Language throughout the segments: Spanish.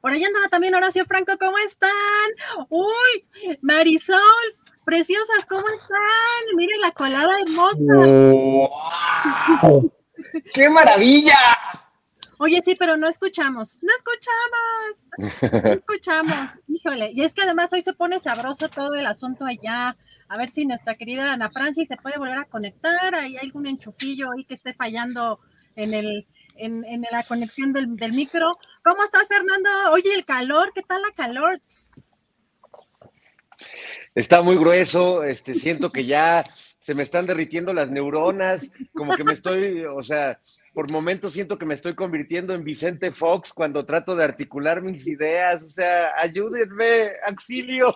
Por allá andaba también Horacio Franco, ¿cómo están? Uy, Marisol, preciosas, ¿cómo están? Miren la colada hermosa. ¡Wow! ¡Qué maravilla! Oye, sí, pero no escuchamos, no escuchamos, no escuchamos, híjole, y es que además hoy se pone sabroso todo el asunto allá, a ver si nuestra querida Ana Francis se puede volver a conectar, hay algún enchufillo ahí que esté fallando en el, en, en la conexión del, del, micro. ¿Cómo estás, Fernando? Oye, el calor, ¿qué tal la calor? Está muy grueso, este, siento que ya se me están derritiendo las neuronas, como que me estoy, o sea, por momentos siento que me estoy convirtiendo en Vicente Fox cuando trato de articular mis ideas, o sea, ayúdenme, auxilio.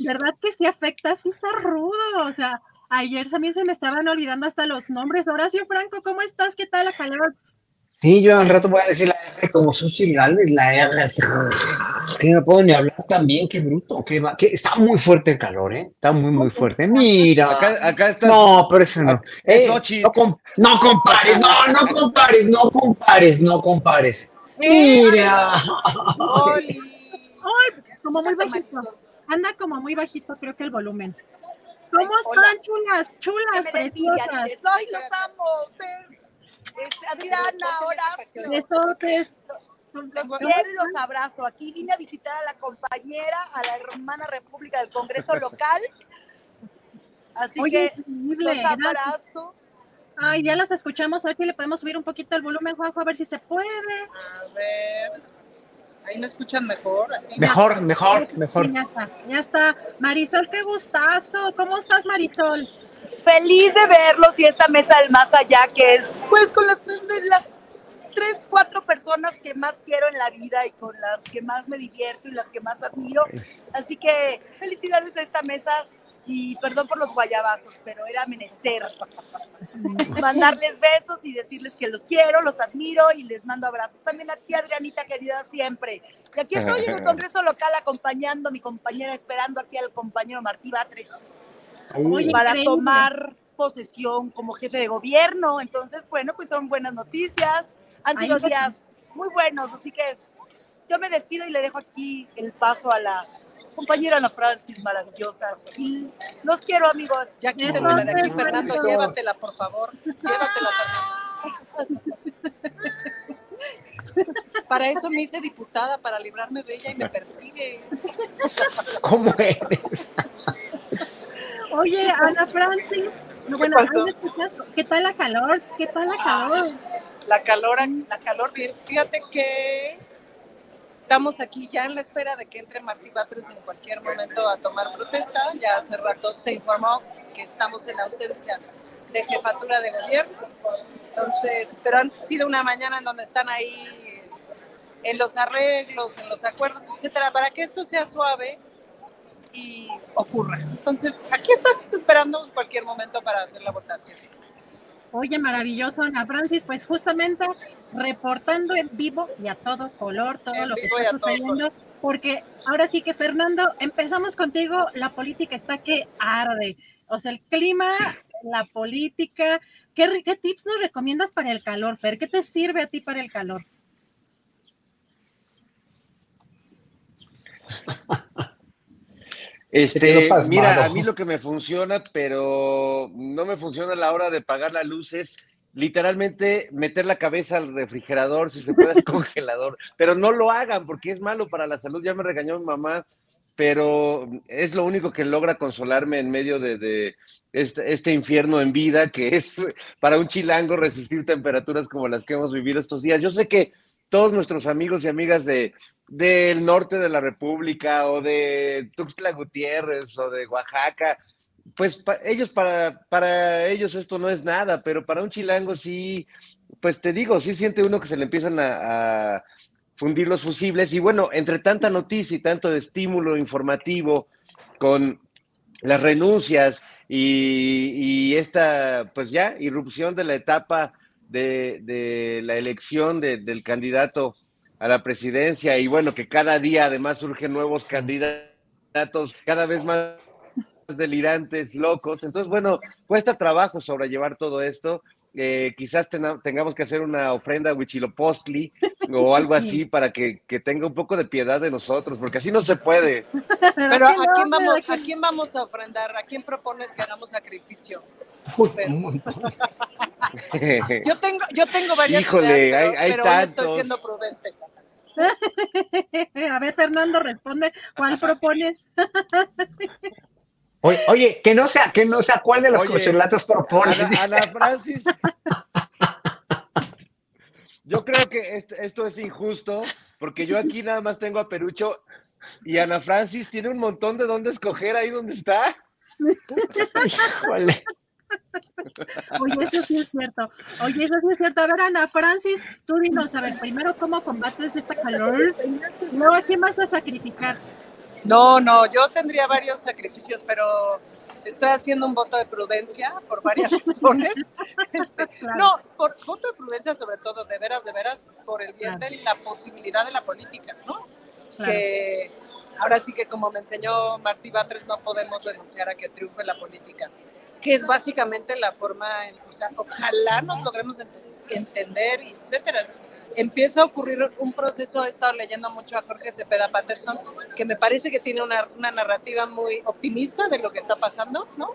¿Verdad que sí afecta? Sí está rudo, o sea, ayer también se me estaban olvidando hasta los nombres. Horacio Franco, ¿cómo estás? ¿Qué tal la calor? Sí, yo al rato voy a decir la R como Sushi Galvez, la R, que no puedo ni hablar tan bien, qué bruto, que está muy fuerte el calor, ¿eh? Está muy, muy fuerte. Mira. Acá, acá está. No, pero eso no. Eh, no, no, compares, no, no compares, no compares, no compares. Mira. Oli. Ay, como muy bajito. Anda como muy bajito, creo que el volumen. ¿Cómo están, chulas, chulas, preciosas? Ay, los amo, Fer. Este, Adriana, Horacio. Besotes. Los quiero y los abrazo. Aquí vine a visitar a la compañera, a la hermana República del Congreso local. Así Oye, que increíble, los abrazo. Ay, ya las escuchamos. A ver si le podemos subir un poquito el volumen, Juanjo, a ver si se puede. A ver. Ahí me escuchan mejor. Así. Mejor, mejor, mejor. Sí, ya está, ya está. Marisol, qué gustazo. ¿Cómo estás, Marisol? Feliz de verlos y esta mesa del más allá, que es pues con las, las tres, cuatro personas que más quiero en la vida y con las que más me divierto y las que más admiro. Así que felicidades a esta mesa y perdón por los guayabazos, pero era menester mandarles besos y decirles que los quiero, los admiro y les mando abrazos. También a ti, Adrianita, querida, siempre. Y aquí estoy en el Congreso local acompañando a mi compañera, esperando aquí al compañero Martí Batres Oye, para increíble. tomar posesión como jefe de gobierno. Entonces, bueno, pues son buenas noticias. Han sido Ay, días muy buenos, así que yo me despido y le dejo aquí el paso a la compañera Ana Francis, maravillosa. Y los quiero, amigos. Ya de aquí, Fernando, llévatela, por favor. Llévatela. Para eso me hice diputada, para librarme de ella y me persigue. ¿Cómo eres? Oye, Ana Francis. No, bueno. ¿qué tal la calor? ¿Qué tal la calor? La calor, la calor. Fíjate que estamos aquí ya en la espera de que entre Martí Batres en cualquier momento a tomar protesta. Ya hace rato se informó que estamos en ausencia de jefatura de gobierno. Entonces, pero han sido una mañana en donde están ahí en los arreglos, en los acuerdos, etcétera, para que esto sea suave y ocurra. Entonces, aquí estamos esperando en cualquier momento para hacer la votación. Oye, maravilloso, Ana Francis, pues justamente reportando en vivo y a todo color todo En lo que está sucediendo, porque ahora sí que Fernando, empezamos contigo, la política está que arde, o sea, el clima la política. ¿Qué, ¿Qué tips nos recomiendas para el calor, Fer? ¿Qué te sirve a ti para el calor? Este, mira, a mí lo que me funciona, pero no me funciona a la hora de pagar la luz es literalmente meter la cabeza al refrigerador, si se puede al congelador, pero no lo hagan porque es malo para la salud. Ya me regañó mi mamá, pero es lo único que logra consolarme en medio de, este, este, infierno en vida, que es para un chilango resistir temperaturas como las que hemos vivido estos días. Yo sé que todos nuestros amigos y amigas de, del norte de la República o de Tuxtla Gutiérrez o de Oaxaca, pues ellos para, para ellos esto no es nada, pero para un chilango sí, pues te digo, sí siente uno que se le empiezan a, fundir los fusibles y bueno, entre tanta noticia y tanto estímulo informativo con las renuncias y, esta, pues ya, irrupción de la etapa de, la elección del candidato a la presidencia y bueno, que cada día además surgen nuevos candidatos cada vez más delirantes, locos. Entonces, bueno, cuesta trabajo sobrellevar todo esto. Eh, quizás tengamos que hacer una ofrenda a Huichilopostli o algo así para que, tenga un poco de piedad de nosotros, porque así no se puede. Pero ¿a quién, vamos, ¿a quién vamos a ofrendar? ¿A quién propones que hagamos sacrificio? yo tengo, yo tengo varias Híjole, ideas, pero, hay, estoy siendo prudente. A ver, Fernando, responde, ¿cuál propones? Oye, oye, que no sea, que no sea cuál de las cocholatas propones. Ana, Francis. Yo creo que esto, esto, es injusto, porque yo aquí nada más tengo a Perucho y Ana Francis tiene un montón de dónde escoger ahí donde está. Híjole. Oye, eso sí es cierto. Oye, eso sí es cierto. A ver, Ana Francis, tú dinos, a ver, primero, ¿cómo combates esta calor? Luego, ¿qué más vas a sacrificar? No, no, yo tendría varios sacrificios, pero estoy haciendo un voto de prudencia por varias razones. Este, no, por voto de prudencia sobre todo, de veras, de veras, por el bien de la posibilidad de la política, ¿no? Que ahora sí que como me enseñó Martí Batres, no podemos renunciar a que triunfe la política que es básicamente la forma, o sea, ojalá nos logremos entender, etcétera. Empieza a ocurrir un proceso, he estado leyendo mucho a Jorge Cepeda Patterson, que me parece que tiene una, una narrativa muy optimista de lo que está pasando, ¿no?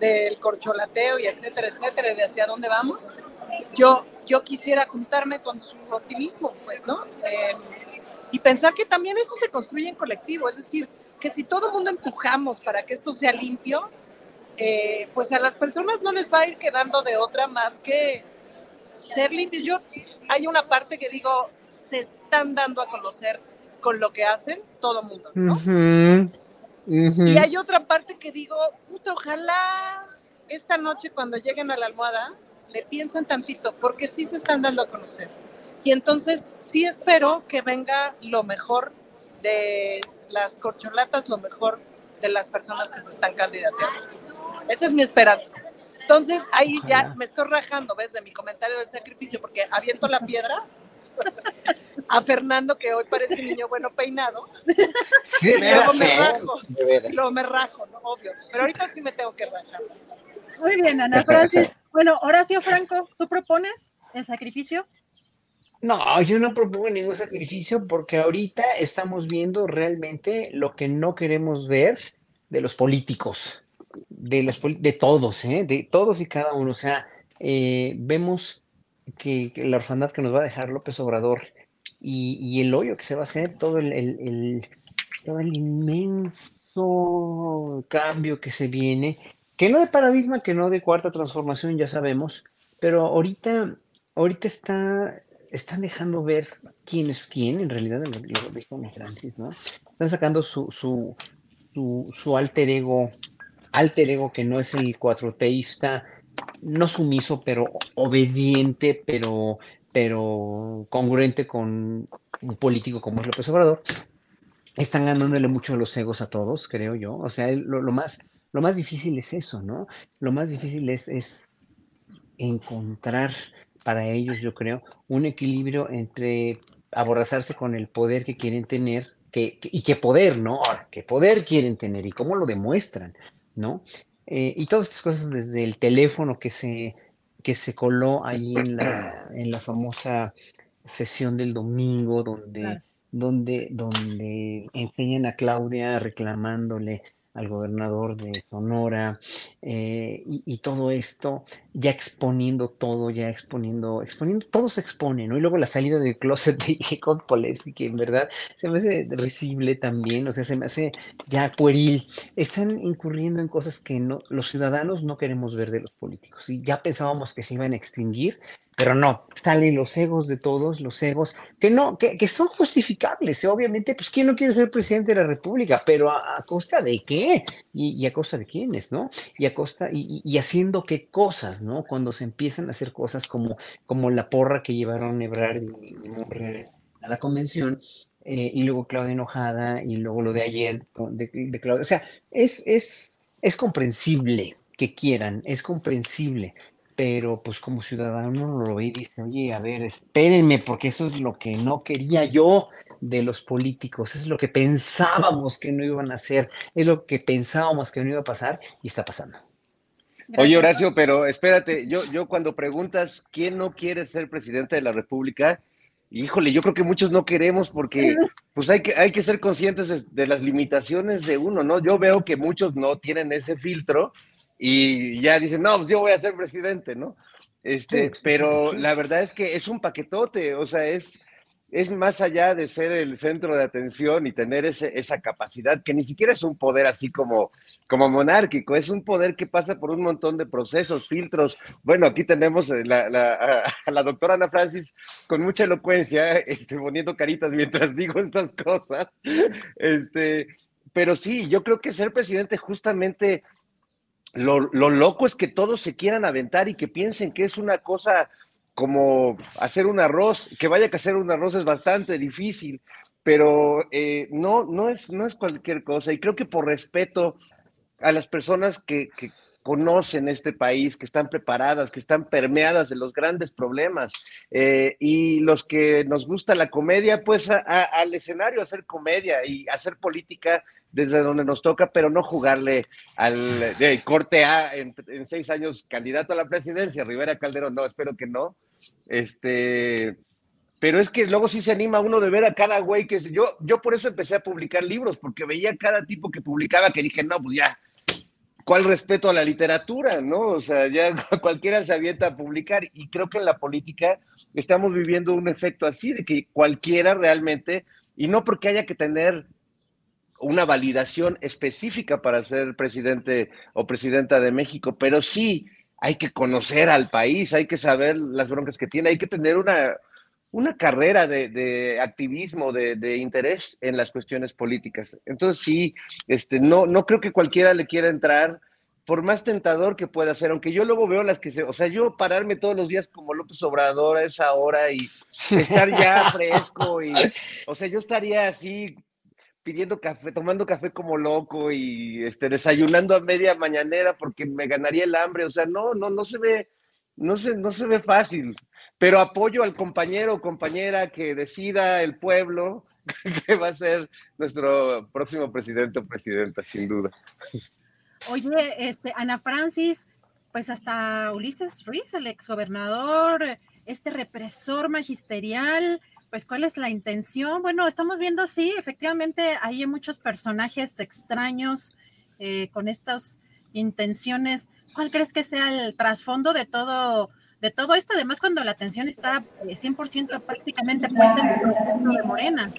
Del corcholateo y etcétera, etcétera, de hacia dónde vamos. Yo, yo quisiera juntarme con su optimismo, pues, ¿no? Eh, y pensar que también eso se construye en colectivo, es decir, que si todo el mundo empujamos para que esto sea limpio, eh, pues a las personas no les va a ir quedando de otra más que ser limpios. Yo, hay una parte que digo, se están dando a conocer con lo que hacen todo el mundo, ¿no? Y hay otra parte que digo, puta, ojalá esta noche cuando lleguen a la almohada le piensan tantito, porque sí se están dando a conocer. Y entonces sí espero que venga lo mejor de las corcholatas, lo mejor de las personas que se están candidateando. Esa es mi esperanza. Entonces ahí ya me estoy rajando, ¿ves? De mi comentario del sacrificio, porque aviento la piedra a Fernando, que hoy parece un niño bueno peinado. Sí, luego me rajo. Luego me rajo, ¿no? Obvio. Pero ahorita sí me tengo que rajar. Muy bien, Ana Francis. Bueno, Horacio Franco, ¿tú propones el sacrificio? No, yo no propongo ningún sacrificio porque ahorita estamos viendo realmente lo que no queremos ver de los políticos de, los, de todos, ¿eh? de todos y cada uno. O sea, eh, vemos que, la orfandad que nos va a dejar López Obrador y, el hoyo que se va a hacer, todo el, todo el inmenso cambio que se viene, que no de paradigma, que no de cuarta transformación, ya sabemos, pero ahorita, ahorita está, están dejando ver quién es quién, en realidad, lo, dijo Francis, ¿no? Están sacando su, su, su, su alter ego alter ego que no es el cuatroteísta, no sumiso, pero obediente, pero, pero congruente con un político como es López Obrador, están ganándole mucho los egos a todos, creo yo. O sea, lo, más, lo más difícil es eso, ¿no? Lo más difícil es, es encontrar para ellos, yo creo, un equilibrio entre aborazarse con el poder que quieren tener que, y qué poder, ¿no? Ahora, qué poder quieren tener y cómo lo demuestran. ¿No? eh, y todas estas cosas desde el teléfono que se, que se coló ahí en la, en la famosa sesión del domingo, donde, donde, donde enseñan a Claudia reclamándole al gobernador de Sonora, eh, y, todo esto, ya exponiendo todo, ya exponiendo, exponiendo, todo se expone, ¿no? Y luego la salida del closet de Jacob Polewski, que en verdad se me hace risible también, o sea, se me hace ya pueril. Están incurriendo en cosas que no, los ciudadanos no queremos ver de los políticos, y ya pensábamos que se iban a extinguir, pero no, salen los egos de todos, los egos, que no, que, que son justificables, obviamente, pues quién no quiere ser presidente de la República, pero a, costa de qué, y, a costa de quiénes, ¿no? Y a costa, y, haciendo qué cosas, ¿no? Cuando se empiezan a hacer cosas como, como la porra que llevaron Ebrard y, a la convención, eh, y luego Claudia enojada, y luego lo de ayer de, de Claudia, o sea, es, es, es comprensible que quieran, es comprensible, pero pues como ciudadano lo ve y dice, oye, a ver, espérenme, porque eso es lo que no quería yo de los políticos, es lo que pensábamos que no iban a hacer, es lo que pensábamos que no iba a pasar y está pasando. Oye, Horacio, pero espérate, yo, yo cuando preguntas quién no quiere ser presidente de la República, híjole, yo creo que muchos no queremos porque pues hay que, hay que ser conscientes de, de las limitaciones de uno, ¿no? Yo veo que muchos no tienen ese filtro y ya dicen, no, pues yo voy a ser presidente, ¿no? Este, pero la verdad es que es un paquetote, o sea, es, es más allá de ser el centro de atención y tener ese, esa capacidad, que ni siquiera es un poder así como, como monárquico, es un poder que pasa por un montón de procesos, filtros. Bueno, aquí tenemos la, la, a, la doctora Ana Francis con mucha elocuencia, este, poniendo caritas mientras digo estas cosas. Este, pero sí, yo creo que ser presidente justamente lo, loco es que todos se quieran aventar y que piensen que es una cosa como hacer un arroz, que vaya que hacer un arroz es bastante difícil, pero eh, no, no, es, no es cualquier cosa. Y creo que por respeto a las personas que, conocen este país, que están preparadas, que están permeadas de los grandes problemas. Eh, y los que nos gusta la comedia, pues al escenario hacer comedia y hacer política desde donde nos toca, pero no jugarle al corte A en, seis años candidato a la presidencia, Rivera Calderón, no, espero que no. Este, pero es que luego sí se anima uno de ver a cada güey que yo, yo por eso empecé a publicar libros, porque veía cada tipo que publicaba que dije, no, pues ya, ¿cuál respeto a la literatura, no? O sea, ya cualquiera se avienta a publicar y creo que en la política estamos viviendo un efecto así, de que cualquiera realmente, y no porque haya que tener una validación específica para ser presidente o presidenta de México, pero sí hay que conocer al país, hay que saber las broncas que tiene, hay que tener una, una carrera de, activismo, de, interés en las cuestiones políticas. Entonces sí, este, no, no creo que cualquiera le quiera entrar, por más tentador que pueda ser, aunque yo luego veo las que se, o sea, yo pararme todos los días como López Obrador a esa hora y estar ya fresco y, o sea, yo estaría así pidiendo café, tomando café como loco y este, desayunando a media mañanera porque me ganaría el hambre, o sea, no, no, no se ve, no se, no se ve fácil pero apoyo al compañero o compañera que decida el pueblo que va a ser nuestro próximo presidente o presidenta, sin duda. Oye, este, Ana Francis, pues hasta Ulises Ruiz, el exgobernador, este represor magisterial, pues cuál es la intención. Bueno, estamos viendo, sí, efectivamente hay muchos personajes extraños eh, con estas intenciones. ¿Cuál crees que sea el trasfondo de todo de todo esto, además cuando la atención está 100% eh, prácticamente puesta en el proceso de Morena.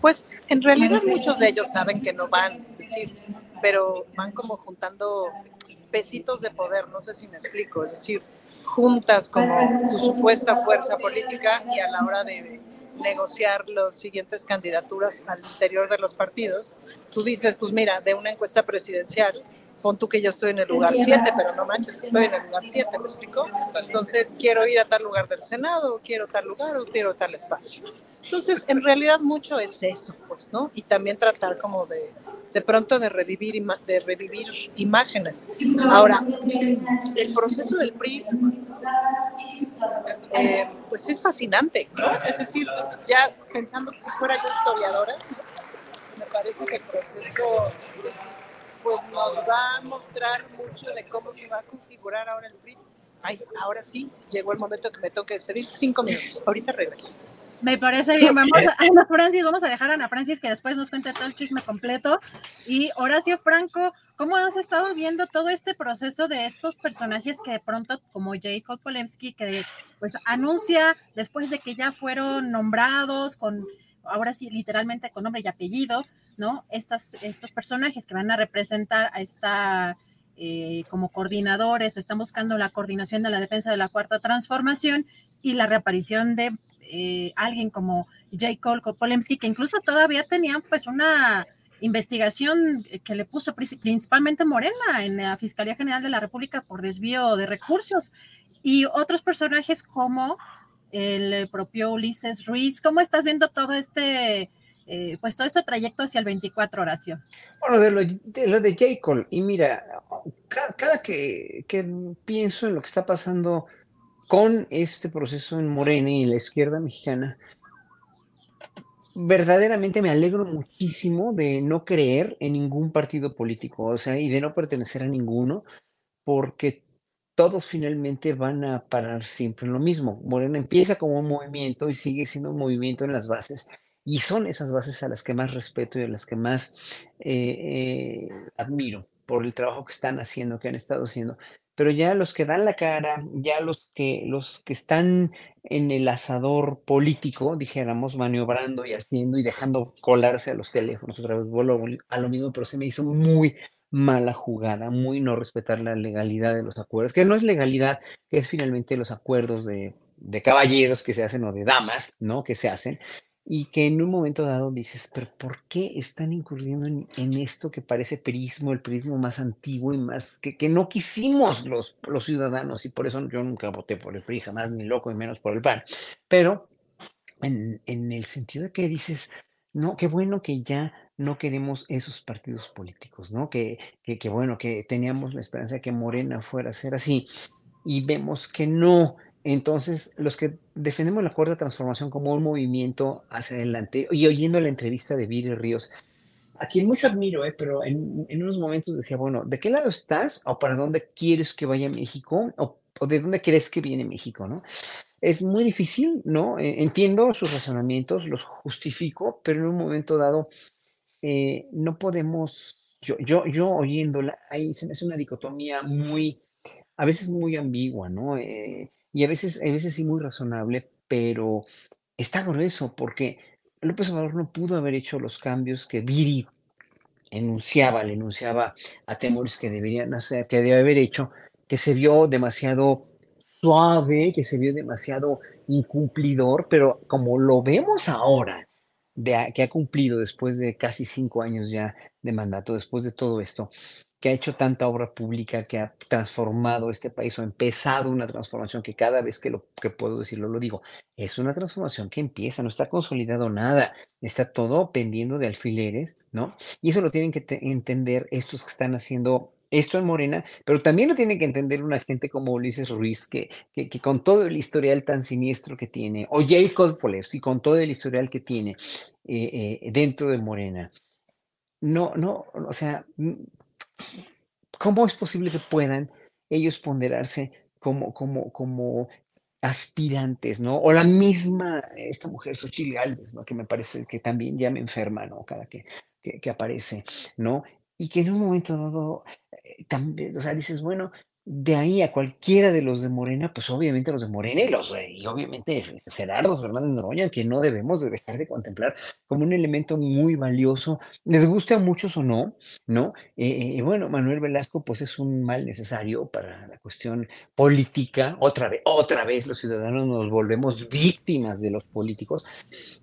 Pues en realidad muchos de ellos saben que no van, es decir, pero van como juntando pesitos de poder, no sé si me explico, es decir, juntas como tu supuesta fuerza política y a la hora de negociar las siguientes candidaturas al interior de los partidos, tú dices, pues mira, de una encuesta presidencial pon tú que yo estoy en el lugar 7, pero no manches, estoy en el lugar 7, ¿me explico? Entonces quiero ir a tal lugar del Senado, quiero tal lugar o quiero tal espacio. Entonces, en realidad mucho es eso, pues, ¿no? Y también tratar como de, de pronto de revivir, de revivir imágenes. Ahora, el proceso del PRI, eh, pues es fascinante, ¿no? Es decir, ya pensando que si fuera yo historiadora, me parece que el proceso pues nos va a mostrar mucho de cómo se va a configurar ahora el PRI. Ay, ahora sí, llegó el momento que me toque despedir. Cinco minutos. Ahorita regreso. Me parece bien. Vamos a, Ana Francis, vamos a dejar a Ana Francis que después nos cuente todo el chisme completo. Y Horacio Franco, ¿cómo has estado viendo todo este proceso de estos personajes que de pronto, como Jacob Polemski, que pues anuncia después de que ya fueron nombrados con, ahora sí, literalmente con nombre y apellido, ¿no? Estas, estos personajes que van a representar a esta eh, como coordinadores o están buscando la coordinación de la defensa de la cuarta transformación y la reaparición de eh, alguien como J. Cole Polemski, que incluso todavía tenían pues una investigación que le puso principalmente Morena en la Fiscalía General de la República por desvío de recursos y otros personajes como el propio Ulises Ruiz. ¿Cómo estás viendo todo este, eh, pues todo este trayecto hacia el 24, Horacio? Bueno, de lo de, lo de. Cole, y mira, cada, que, que, pienso en lo que está pasando con este proceso en Morena y la izquierda mexicana, verdaderamente me alegro muchísimo de no creer en ningún partido político, o sea, y de no pertenecer a ninguno, porque todos finalmente van a parar siempre en lo mismo. Morena empieza como un movimiento y sigue siendo un movimiento en las bases, y son esas bases a las que más respeto y a las que más eh, eh, admiro por el trabajo que están haciendo, que han estado haciendo pero ya los que dan la cara, ya los que, los que están en el asador político, dijéramos, maniobrando y haciendo y dejando colarse a los teléfonos, otra vez vuelvo a lo mismo, pero se me hizo muy mala jugada, muy no respetar la legalidad de los acuerdos, que no es legalidad, es finalmente los acuerdos de, de caballeros que se hacen o de damas, ¿no? Que se hacen, y que en un momento dado dices, pero ¿por qué están incurriendo en, esto que parece perismo, el perismo más antiguo y más que, que, no quisimos los, los ciudadanos? Y por eso yo nunca voté por el PRI, jamás ni loco, y menos por el PAN. Pero en, en el sentido de que dices, no, qué bueno que ya no queremos esos partidos políticos, ¿no? Que, que, bueno, que teníamos la esperanza de que Morena fuera a ser así y vemos que no, entonces, los que defendemos la cuarta transformación como un movimiento hacia adelante, y oyendo la entrevista de Viri Ríos, a quien mucho admiro, ¿eh? pero en, unos momentos decía, bueno, ¿de qué lado estás? ¿O para dónde quieres que vaya México? ¿O, de dónde crees que viene México? ¿no? Es muy difícil, ¿no? Eh, entiendo sus razonamientos, los justifico, pero en un momento dado eh, no podemos, yo, yo, oyéndola, ahí se me hace una dicotomía muy, a veces muy ambigua, ¿no? Eh, y a veces, a veces sí muy razonable, pero está grueso porque López Obrador no pudo haber hecho los cambios que Viri enunciaba, le enunciaba a temores que deberían hacer, que debe haber hecho, que se vio demasiado suave, que se vio demasiado incumplidor, pero como lo vemos ahora, de, que ha cumplido después de casi cinco años ya de mandato, después de todo esto, que ha hecho tanta obra pública, que ha transformado este país o empezado una transformación que cada vez que lo que puedo decirlo lo digo, es una transformación que empieza, no está consolidado nada, está todo pendiendo de alfileres, ¿no? Y eso lo tienen que entender estos que están haciendo esto en Morena, pero también lo tiene que entender una gente como Ulises Ruiz, que, que, con todo el historial tan siniestro que tiene, o Jacob y con todo el historial que tiene eh, eh, dentro de Morena. No, no, o sea, ¿Cómo es posible que puedan ellos ponderarse como, como, como aspirantes, ¿no? O la misma, esta mujer, Xochitl Galvez, ¿no? Que me parece que también ya me enferma, ¿no? Cada que, que, aparece, ¿no? Y que en un momento dado, eh, también, o sea, dices, bueno, de ahí a cualquiera de los de Morena, pues obviamente los de Morena y los y obviamente Gerardo Fernández Noroña, que no debemos de dejar de contemplar como un elemento muy valioso, les guste a muchos o no, ¿no? Eh, eh bueno, Manuel Velasco pues es un mal necesario para la cuestión política, otra vez, otra vez los ciudadanos nos volvemos víctimas de los políticos,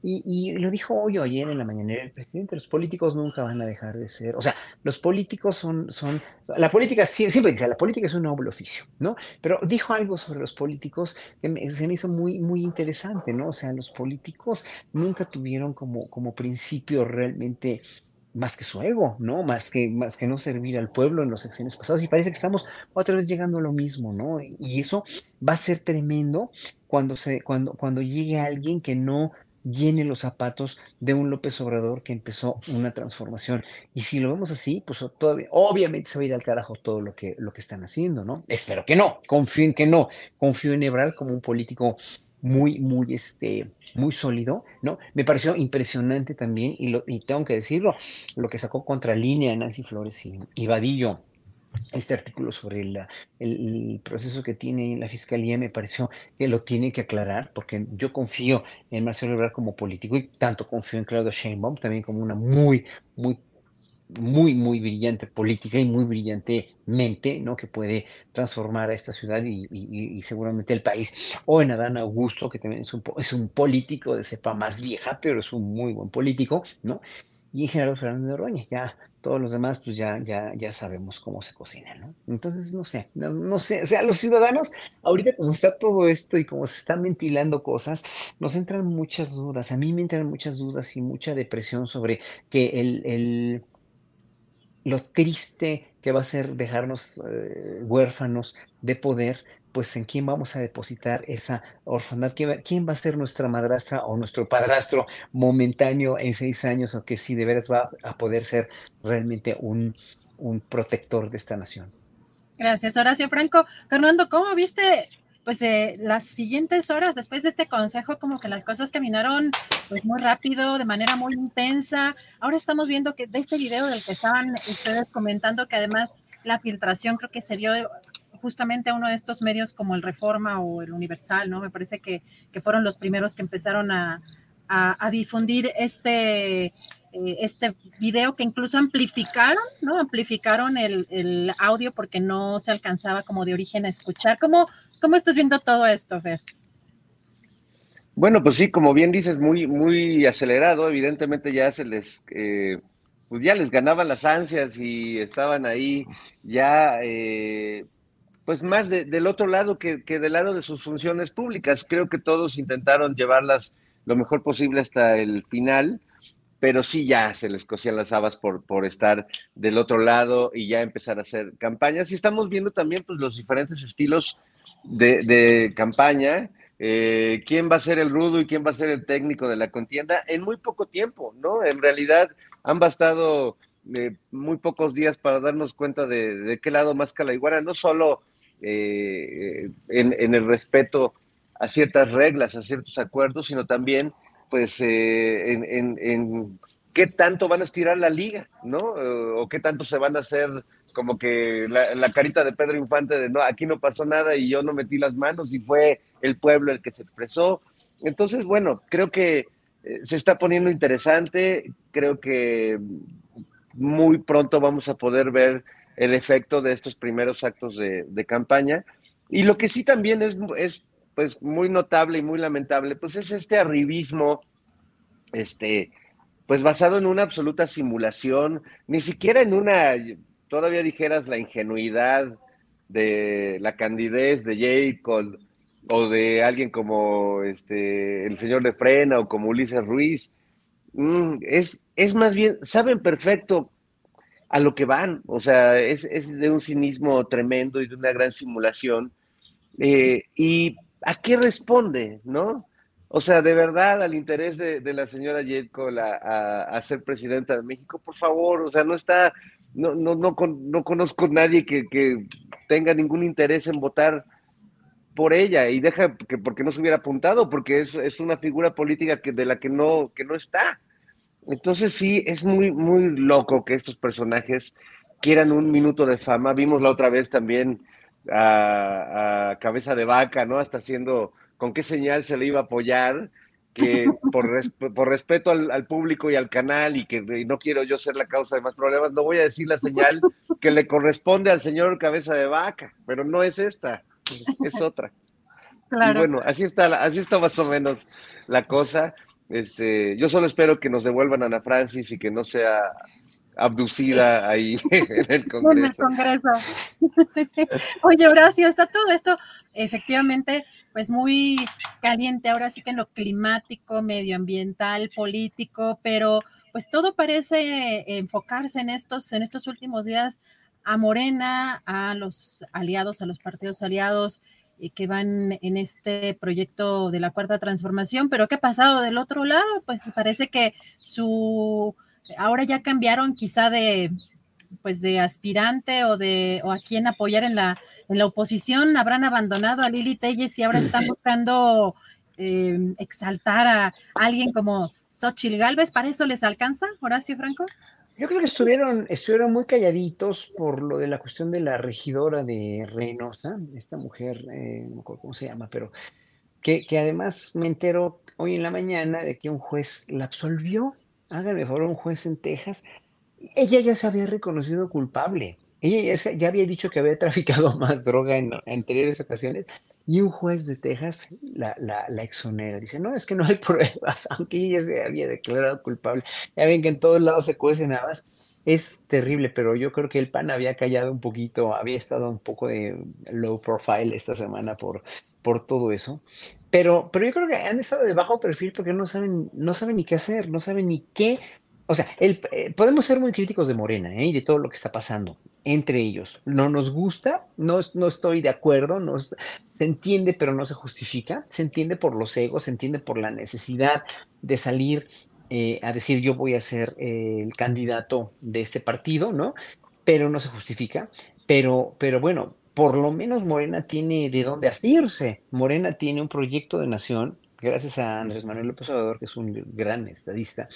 y, y lo dijo hoy o ayer en la mañanera el presidente, los políticos nunca van a dejar de ser, o sea, los políticos son, son, la política siempre dice, la política es una noble oficio, ¿no? Pero dijo algo sobre los políticos que se me hizo muy, muy interesante, ¿no? O sea, los políticos nunca tuvieron como, como principio realmente más que su ego, ¿no? Más que, más que no servir al pueblo en los sexenios pasados. Y parece que estamos otra vez llegando a lo mismo, ¿no? Y eso va a ser tremendo cuando, se, cuando, cuando llegue alguien que no llene los zapatos de un López Obrador que empezó una transformación. Y si lo vemos así, pues todavía, obviamente se va a ir al carajo todo lo que, lo que están haciendo, ¿no? Espero que no, confío en que no, confío en Ebrard como un político muy, muy, este, muy sólido, ¿no? Me pareció impresionante también, y, lo, y tengo que decirlo, lo que sacó contra línea Nancy Flores y, y Vadillo este artículo sobre el, proceso que tiene la fiscalía me pareció que lo tiene que aclarar, porque yo confío en Marcelo Ebrard como político y tanto confío en Claudio Sheinbaum también como una muy, muy muy, muy brillante política y muy brillante mente, ¿no? Que puede transformar a esta ciudad y, seguramente el país. O en Adán Augusto, que también es un, es un político de cepa más vieja, pero es un muy buen político, ¿no? Y Gerardo Fernández de Oroña, ya todos los demás, pues ya, ya, ya sabemos cómo se cocina, ¿no? Entonces, no sé, no, sé, o sea, los ciudadanos, ahorita como está todo esto y como se están ventilando cosas, nos entran muchas dudas, a mí me entran muchas dudas y mucha depresión sobre que el, el lo triste que va a ser dejarnos eh, huérfanos de poder, pues en quién vamos a depositar esa orfandad, ¿Quién, va a ser nuestra madrastra o nuestro padrastro momentáneo en seis años o que si de veras va a poder ser realmente un, un protector de esta nación. Gracias, Horacio Franco. Fernando, ¿cómo viste pues eh, las siguientes horas después de este consejo, como que las cosas caminaron pues muy rápido, de manera muy intensa. Ahora estamos viendo que de este video del que estaban ustedes comentando, que además la filtración creo que se dio justamente a uno de estos medios como el Reforma o el Universal, ¿no? Me parece que, que fueron los primeros que empezaron a, a, difundir este, eh, este video que incluso amplificaron, ¿no? Amplificaron el, el, audio porque no se alcanzaba como de origen a escuchar. ¿Cómo, cómo estás viendo todo esto, Fer? Bueno, pues sí, como bien dices, muy, muy acelerado. Evidentemente ya se les, eh, pues ya les ganaban las ansias y estaban ahí ya eh, pues más del otro lado que, que, del lado de sus funciones públicas. Creo que todos intentaron llevarlas lo mejor posible hasta el final, pero sí ya se les cosían las habas por, por estar del otro lado y ya empezar a hacer campañas. Y estamos viendo también pues, los diferentes estilos de, de campaña. Eh, quién va a ser el rudo y quién va a ser el técnico de la contienda en muy poco tiempo, ¿no? En realidad han bastado eh, muy pocos días para darnos cuenta de, de qué lado más calaiguara, no solo eh, en, el respeto a ciertas reglas, a ciertos acuerdos, sino también pues eh, en, qué tanto van a estirar la liga, ¿no? o qué tanto se van a hacer como que la, carita de Pedro Infante de no, aquí no pasó nada y yo no metí las manos y fue el pueblo el que se expresó. Entonces, bueno, creo que eh, se está poniendo interesante, creo que muy pronto vamos a poder ver el efecto de estos primeros actos de, campaña. Y lo que sí también es, es pues muy notable y muy lamentable, pues es este arribismo, este, pues basado en una absoluta simulación, ni siquiera en una, todavía dijeras la ingenuidad de la candidez de Jacob o de alguien como este el señor de Frena o como Ulises Ruiz. Mm, es, es más bien, saben perfecto a lo que van. O sea, es, de un cinismo tremendo y de una gran simulación. Eh, ¿Y a qué responde, no? O sea, de verdad, al interés de, la señora Yetko a, ser presidenta de México, por favor, o sea, no está, no, no, no, no conozco a nadie que, que, tenga ningún interés en votar por ella y deja que porque no se hubiera apuntado, porque es, es una figura política que, de la que no, que no está. Entonces sí, es muy, muy loco que estos personajes quieran un minuto de fama. Vimos la otra vez también a, Cabeza de Vaca, ¿no? Hasta haciendo con qué señal se le iba a apoyar, que por, por respeto al, público y al canal y que no quiero yo ser la causa de más problemas, no voy a decir la señal que le corresponde al señor Cabeza de Vaca, pero no es esta, es otra. Claro. Y bueno, así está, así está más o menos la cosa. Este, yo solo espero que nos devuelvan a Ana Francis y que no sea abducida ahí en el Congreso. En el Congreso. Oye, Horacio, está todo esto efectivamente pues muy caliente ahora sí que en lo climático, medioambiental, político, pero pues todo parece enfocarse en estos, en estos últimos días a Morena, a los aliados, a los partidos aliados, que van en este proyecto de la cuarta transformación, pero ¿qué ha pasado del otro lado? Pues parece que su ahora ya cambiaron quizá de pues de aspirante o de o a quién apoyar en la en la oposición, habrán abandonado a Lili Telles y ahora están buscando eh, exaltar a alguien como Xochitl Galvez, ¿para eso les alcanza, Horacio Franco? Yo creo que estuvieron, estuvieron muy calladitos por lo de la cuestión de la regidora de Reynosa, esta mujer, eh, no me acuerdo cómo se llama, pero que, que, además me entero hoy en la mañana de que un juez la absolvió. Háganme favor, un juez en Texas. Ella ya se había reconocido culpable. Ella ya, ya había dicho que había traficado más droga en anteriores ocasiones y un juez de Texas la, la, la, exonera. Dice, no, es que no hay pruebas, aunque ella se había declarado culpable. Ya ven que en todos lados se cuecen habas. Es terrible, pero yo creo que el PAN había callado un poquito, había estado un poco de low profile esta semana por, por todo eso. Pero, pero yo creo que han estado de bajo perfil porque no saben, no saben ni qué hacer, no saben ni qué o sea, eh, podemos ser muy críticos de Morena ¿eh? y de todo lo que está pasando entre ellos. No nos gusta, no, no estoy de acuerdo, no, se entiende, pero no se justifica. Se entiende por los egos, se entiende por la necesidad de salir eh, a decir yo voy a ser el candidato de este partido, ¿no? Pero no se justifica. Pero, pero bueno, por lo menos Morena tiene de dónde asirse. Morena tiene un proyecto de nación, gracias a Andrés Manuel López Obrador, que es un gran estadista,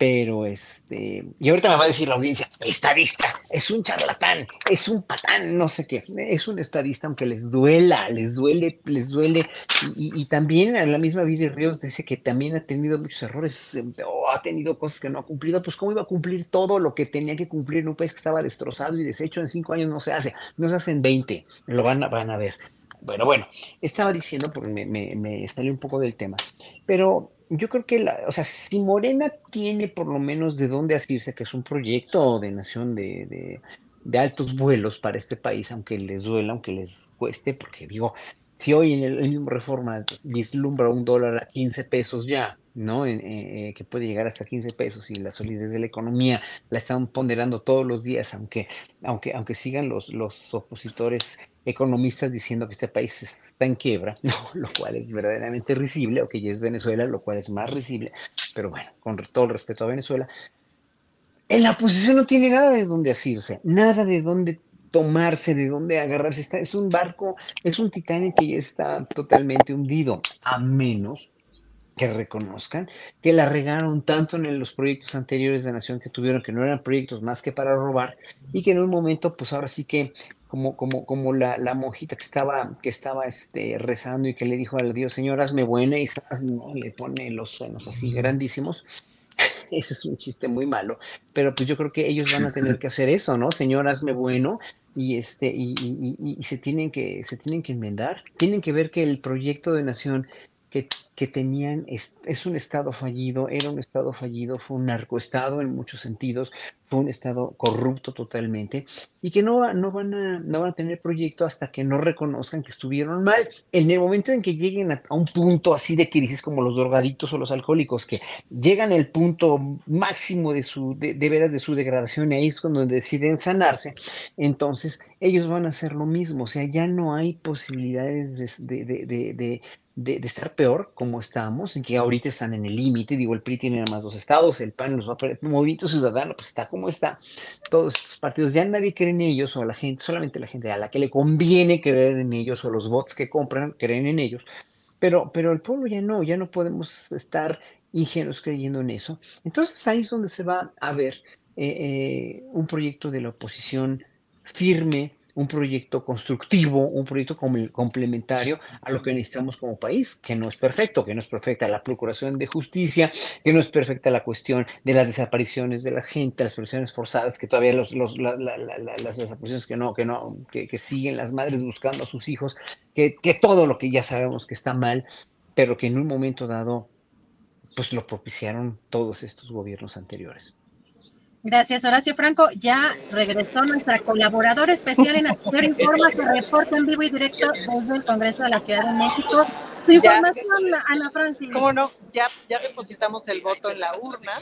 pero este, y ahorita me va a decir la audiencia, estadista, es un charlatán, es un patán, no sé qué, es un estadista, aunque les duela, les duele, les duele, y, también a la misma Viri Ríos dice que también ha tenido muchos errores, o ha tenido cosas que no ha cumplido, pues cómo iba a cumplir todo lo que tenía que cumplir en un país que estaba destrozado y deshecho en cinco años no se hace, no se hace en 20, lo van a, van a ver. Bueno, bueno, estaba diciendo, porque me, me, me un poco del tema, pero yo creo que, la, o sea, si Morena tiene por lo menos de dónde asirse, que es un proyecto de nación de, de, de, altos vuelos para este país, aunque les duela, aunque les cueste, porque digo, si hoy en el, mismo Reforma vislumbra un dólar a 15 pesos ya, ¿no? Eh, que puede llegar hasta 15 pesos y la solidez de la economía la están ponderando todos los días, aunque, aunque, aunque sigan los, los opositores economistas diciendo que este país está en quiebra, ¿no? lo cual es verdaderamente risible, o que ya es Venezuela, lo cual es más risible, pero bueno, con todo el respeto a Venezuela, en la oposición no tiene nada de dónde asirse, nada de dónde tomarse, de dónde agarrarse. Está, es un barco, es un Titanic que ya está totalmente hundido, a menos que reconozcan que la regaron tanto en los proyectos anteriores de Nación que tuvieron, que no eran proyectos más que para robar, y que en un momento, pues ahora sí que como, como, como la, la monjita que estaba, que estaba este, rezando y que le dijo al Dios, Señor, hazme buena, y ¿no? le pone los senos así grandísimos. Ese es un chiste muy malo, pero pues yo creo que ellos van a tener que hacer eso, ¿no? Señor, hazme bueno, y este, y, y, y, se tienen que, se tienen que enmendar, tienen que ver que el proyecto de nación que, que tenían, es, es, un estado fallido, era un estado fallido, fue un narcoestado en muchos sentidos, fue un estado corrupto totalmente, y que no, no, van a, no van a tener proyecto hasta que no reconozcan que estuvieron mal. En el momento en que lleguen a, a un punto así de crisis como los drogaditos o los alcohólicos, que llegan al punto máximo de su, de, de veras de su degradación, y ahí es cuando deciden sanarse, entonces ellos van a hacer lo mismo, o sea, ya no hay posibilidades de, de, de de, de, estar peor como estamos, y que ahorita están en el límite, digo, el PRI tiene nada más dos estados, el PAN perder, Movimiento Ciudadano, pues está como está, todos estos partidos, ya nadie cree en ellos, o la gente, solamente la gente a la que le conviene creer en ellos, o los bots que compran creen en ellos, pero, pero el pueblo ya no, ya no podemos estar ingenuos creyendo en eso. Entonces ahí es donde se va a ver eh, eh, un proyecto de la oposición firme, un proyecto constructivo, un proyecto complementario a lo que necesitamos como país, que no es perfecto, que no es perfecta la procuración de justicia, que no es perfecta la cuestión de las desapariciones de la gente, las desapariciones forzadas, que todavía las desapariciones que no, que no, que, que, siguen las madres buscando a sus hijos, que, que todo lo que ya sabemos que está mal, pero que en un momento dado, pues lo propiciaron todos estos gobiernos anteriores. Gracias, Horacio Franco. Ya regresó nuestra colaboradora especial en Hacer Informa, que reporta en vivo y directo desde el Congreso de la Ciudad de México. Su información, ya, Ana Francis. ¿Cómo no? Ya, ya depositamos el voto en la urna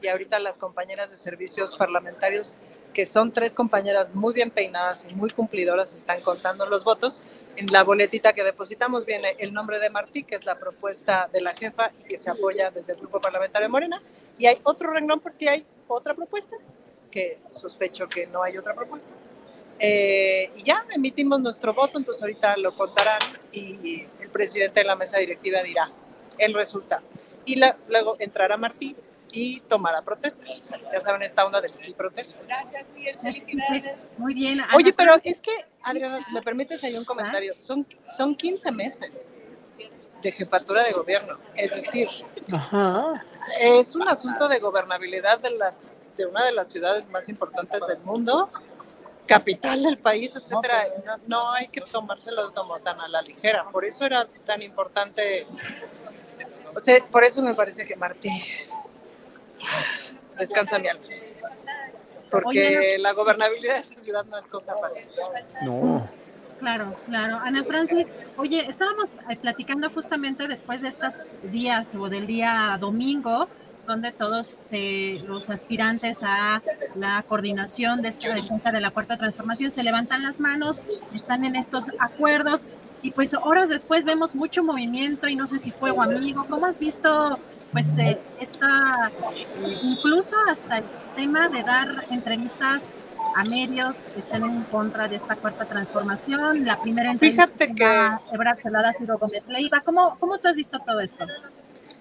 y ahorita las compañeras de servicios parlamentarios, que son tres compañeras muy bien peinadas y muy cumplidoras, están contando los votos En la boletita que depositamos viene el nombre de Martí, que es la propuesta de la jefa y que se apoya desde el Grupo Parlamentario Morena. Y hay otro renglón porque hay otra propuesta, que sospecho que no hay otra propuesta. Eh, y ya emitimos nuestro voto, entonces ahorita lo contarán y el presidente de la mesa directiva dirá el resultado. Y luego entrará Martí y tomará protesta. Ya saben, esta onda del sí protesta. Gracias, Miguel. Felicidades. Muy bien. Oye, pero es que, Adriana, si me permites, hay un comentario. Son, son 15 meses de jefatura de gobierno. Es decir, es un asunto de gobernabilidad de, las, de una de las ciudades más importantes del mundo, capital del país, etcétera. No, no hay que tomárselo como tan a la ligera. Por eso era tan importante. O sea, por eso me parece que Martí descansa mi alma. Porque la gobernabilidad de esa ciudad no es cosa fácil. No. Claro, claro. Ana Francis, oye, estábamos eh, platicando justamente después de estos días o del día domingo, donde todos los aspirantes a la coordinación de esta defensa de la cuarta transformación se levantan las manos, están en estos acuerdos y pues horas después vemos mucho movimiento y no sé si fuego amigo. ¿Cómo has visto pues eh, está incluso hasta el tema de dar entrevistas a medios estén en contra de esta cuarta transformación. La primera entrevista Fíjate que Ebrard Celada Ciro Gómez Leiva. ¿Cómo, ¿Cómo tú has visto todo esto?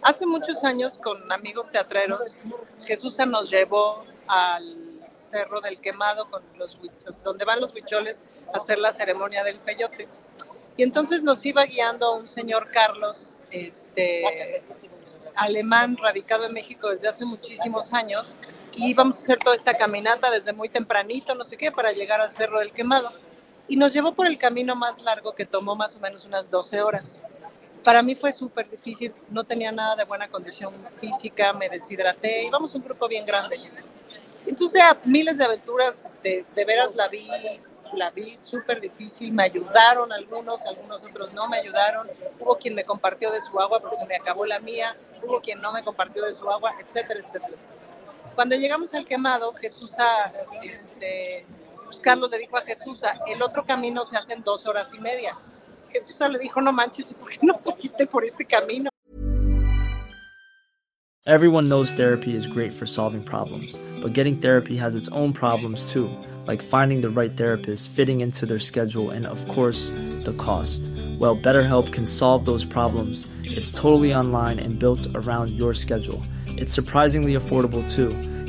Hace muchos años con amigos teatreros, Jesús nos llevó al Cerro del Quemado, con los, donde van los bicholes a hacer la ceremonia del peyote. Y entonces nos iba guiando un señor Carlos, este, alemán radicado en México desde hace muchísimos años y íbamos a hacer toda esta caminata desde muy tempranito, no sé qué, para llegar al Cerro del Quemado. Y nos llevó por el camino más largo que tomó más o menos unas 12 horas. Para mí fue súper difícil, no tenía nada de buena condición física, me deshidraté, íbamos un grupo bien grande. Entonces, a miles de aventuras, este, de veras la vi la vi súper difícil, me ayudaron algunos, algunos otros no me ayudaron, hubo quien me compartió de su agua porque se me acabó la mía, hubo quien no me compartió de su agua, etcétera, etcétera, etcétera. Cuando llegamos al quemado, Jesús, este, pues Carlos le dijo a Jesús, el otro camino se hace en dos horas y media. Jesús le dijo, no manches, ¿y por qué por este camino? Everyone knows therapy is great for solving problems, but getting therapy has its own problems too like finding the right therapist, fitting into their schedule, and of course, the cost. Well, BetterHelp can solve those problems. It's totally online and built around your schedule. It's surprisingly affordable too.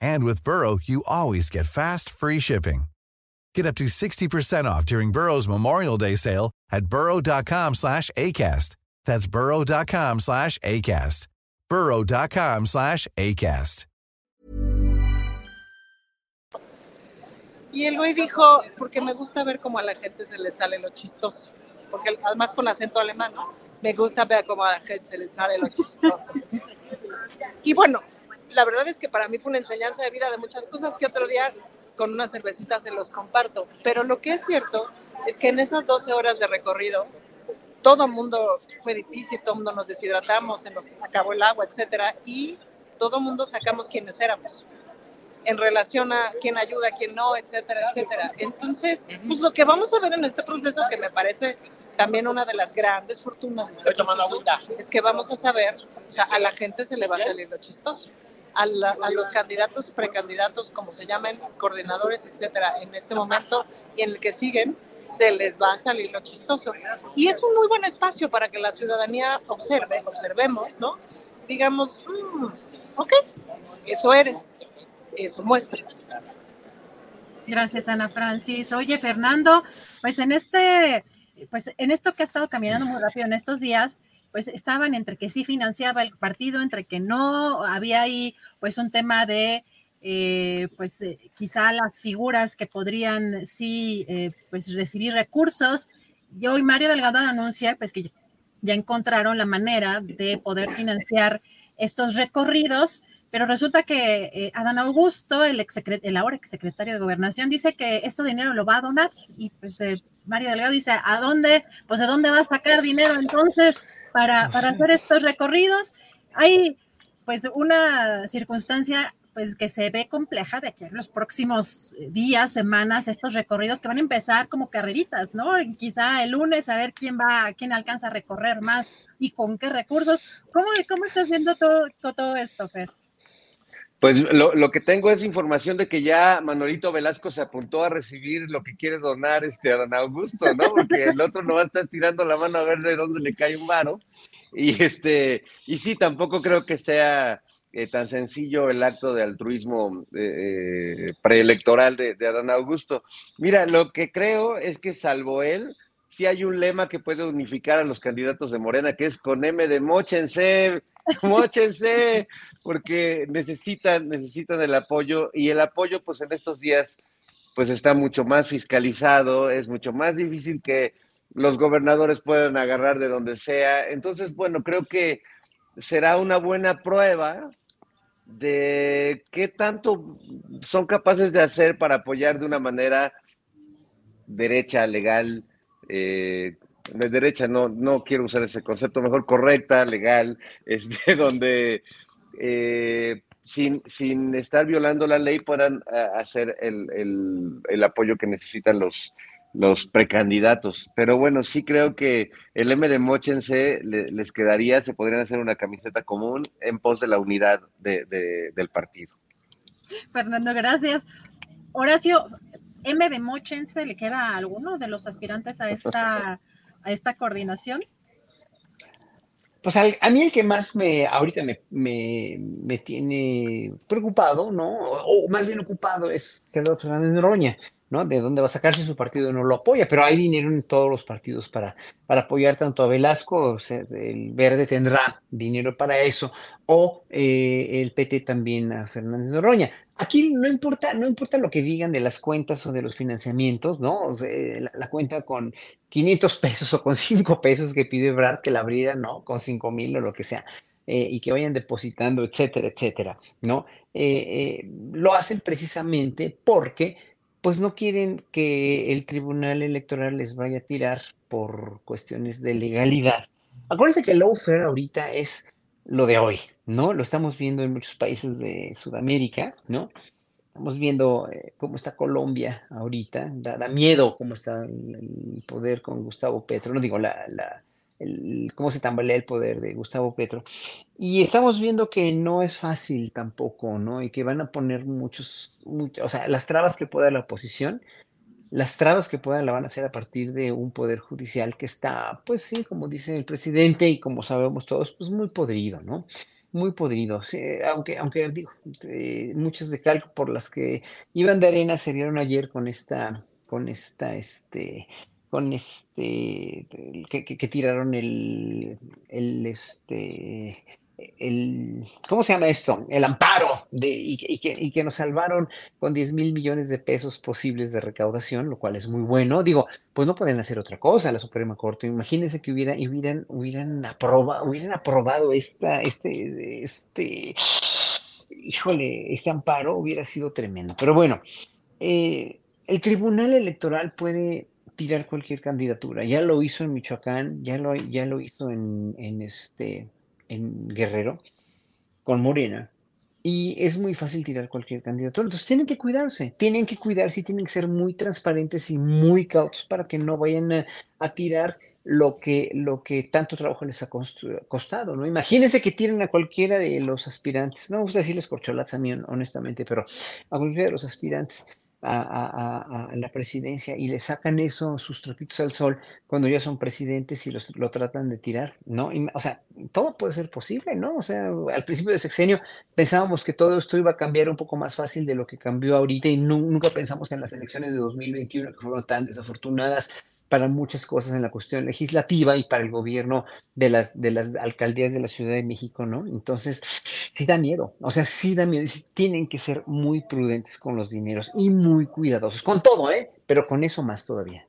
And with Burrow, you always get fast, free shipping. Get up to 60% off during Burrow's Memorial Day sale at burrow.com slash ACAST. That's burrow.com slash ACAST. burrow.com slash ACAST. Y el güey dijo, porque me gusta ver cómo a la gente se le sale lo chistoso, porque además con acento alemán, me gusta ver cómo a la gente se le sale lo chistoso. Y bueno, la verdad es que para mí fue una enseñanza de vida de muchas cosas que otro día con unas cervecitas se los comparto. Pero lo que es cierto es que en esas 12 horas de recorrido, todo mundo fue difícil, todo mundo nos deshidratamos, se nos acabó el agua, etcétera, y todo mundo sacamos quienes éramos en relación a quién ayuda, quién no, etcétera, etcétera. Entonces, pues lo que vamos a ver en este proceso, que me parece también una de las grandes fortunas de este proceso, es que vamos a saber, o sea, a la gente se le va a salir lo chistoso. A, a, los candidatos, precandidatos, como se llaman, coordinadores, etcétera, en este momento y en el que siguen, se les va a salir lo chistoso. Y es un muy buen espacio para que la ciudadanía observe, observemos, ¿no? Digamos, mm, ok, eso eres eso muestras. Gracias, Ana Francis. Oye, Fernando, pues en este, pues en esto que ha estado caminando muy rápido en estos días, pues estaban entre que sí financiaba el partido, entre que no, había ahí pues un tema de eh, pues eh, quizá las figuras que podrían sí eh, pues recibir recursos. Y hoy Mario Delgado anuncia pues que ya encontraron la manera de poder financiar estos recorridos, pero resulta que Adán Augusto, el, ex el ahora exsecretario de Gobernación, dice que ese dinero lo va a donar y pues Mario Delgado dice, ¿a dónde? Pues de dónde va a sacar dinero entonces para, para hacer estos recorridos. Hay pues una circunstancia pues que se ve compleja de aquí en los próximos eh, días, semanas, estos recorridos que van a empezar como carreritas, ¿no? quizá el lunes a ver quién va, quién alcanza a recorrer más y con qué recursos. ¿Cómo, cómo estás viendo todo, todo esto, Fer? Pues lo, lo, que tengo es información de que ya Manolito Velasco se apuntó a recibir lo que quiere donar este a Don Augusto, ¿no? Porque el otro no va a estar tirando la mano a ver de dónde le cae un varo. Y este, y sí, tampoco creo que sea eh, tan sencillo el acto de altruismo eh, eh, preelectoral de, de, Adán Augusto. Mira, lo que creo es que salvo él, sí hay un lema que puede unificar a los candidatos de Morena, que es con M de mochense, mochense, porque necesitan, necesitan el apoyo y el apoyo pues en estos días pues está mucho más fiscalizado, es mucho más difícil que los gobernadores puedan agarrar de donde sea. Entonces, bueno, creo que será una buena prueba de qué tanto son capaces de hacer para apoyar de una manera derecha, legal, eh, de derecha, no, no quiero usar ese concepto, mejor correcta, legal, este, donde eh, sin, sin estar violando la ley puedan eh, hacer el, el, el apoyo que necesitan los, los precandidatos. Pero bueno, sí creo que el M de Mochense les quedaría, se podrían hacer una camiseta común en pos de la unidad de, del partido. Fernando, gracias. Horacio, M de Mochense, ¿le queda a alguno de los aspirantes a esta, a esta coordinación? Pues a mí el que más me, ahorita me, me, me tiene preocupado, ¿no? O, más bien ocupado es Gerardo Fernández Noroña ¿no? De dónde va a sacar si su partido no lo apoya, pero hay dinero en todos los partidos para, para apoyar tanto a Velasco, el Verde tendrá dinero para eso, o eh, el PT también a Fernández Noroña. Aquí no importa, no importa lo que digan de las cuentas o de los financiamientos, ¿no? la, cuenta con 500 pesos o con 5 pesos que pide Brad que la abriera, ¿no? Con 5 mil o lo que sea. Eh, y que vayan depositando, etcétera, etcétera, ¿no? Eh, lo hacen precisamente porque pues no quieren que el Tribunal Electoral les vaya a tirar por cuestiones de legalidad. Acuérdense que el lawfare ahorita es lo de hoy, ¿no? Lo estamos viendo en muchos países de Sudamérica, ¿no? Estamos viendo eh, cómo está Colombia ahorita, da, miedo cómo está el, poder con Gustavo Petro, no digo la, la, cómo se tambalea el poder de Gustavo Petro. Y estamos viendo que no es fácil tampoco, ¿no? Y que van a poner muchos, o sea, las trabas que pueda la oposición, las trabas que puedan la van a hacer a partir de un poder judicial que está, pues sí, como dice el presidente y como sabemos todos, pues muy podrido, ¿no? Muy podrido, aunque, aunque digo, eh, muchas de calco por las que iban de arena se vieron ayer con esta, con esta, este, con este, que, tiraron el, el, este, el, ¿cómo se llama esto? El amparo de, y, que, y, que, nos salvaron con 10 mil millones de pesos posibles de recaudación, lo cual es muy bueno. Digo, pues no pueden hacer otra cosa la Suprema Corte. Imagínense que hubiera, hubieran, hubieran, aprobado, hubieran aprobado esta, este, este, híjole, este amparo hubiera sido tremendo. Pero bueno, eh, el Tribunal Electoral puede tirar cualquier candidatura. Ya lo hizo en Michoacán, ya lo, ya lo hizo en, en, este, en Guerrero, con Morena. Y es muy fácil tirar cualquier candidatura. Entonces tienen que cuidarse, tienen que cuidarse y tienen que ser muy transparentes y muy cautos para que no vayan a, tirar lo que, lo que tanto trabajo les ha costado, ¿no? Imagínense que tiren a cualquiera de los aspirantes, no me gusta decirles corcholatas a mí, honestamente, pero a cualquiera de los aspirantes a, la presidencia y le sacan eso, sus trapitos al sol, cuando ya son presidentes y los, lo tratan de tirar, ¿no? o sea, todo puede ser posible, ¿no? O sea, al principio del sexenio pensábamos que todo esto iba a cambiar un poco más fácil de lo que cambió ahorita y nunca pensamos que en las elecciones de 2021, que fueron tan desafortunadas, para muchas cosas en la cuestión legislativa y para el gobierno de las, de las alcaldías de la Ciudad de México, ¿no? Entonces, sí da miedo, o sea, sí da miedo, tienen que ser muy prudentes con los dineros y muy cuidadosos, con todo, ¿eh? Pero con eso más todavía.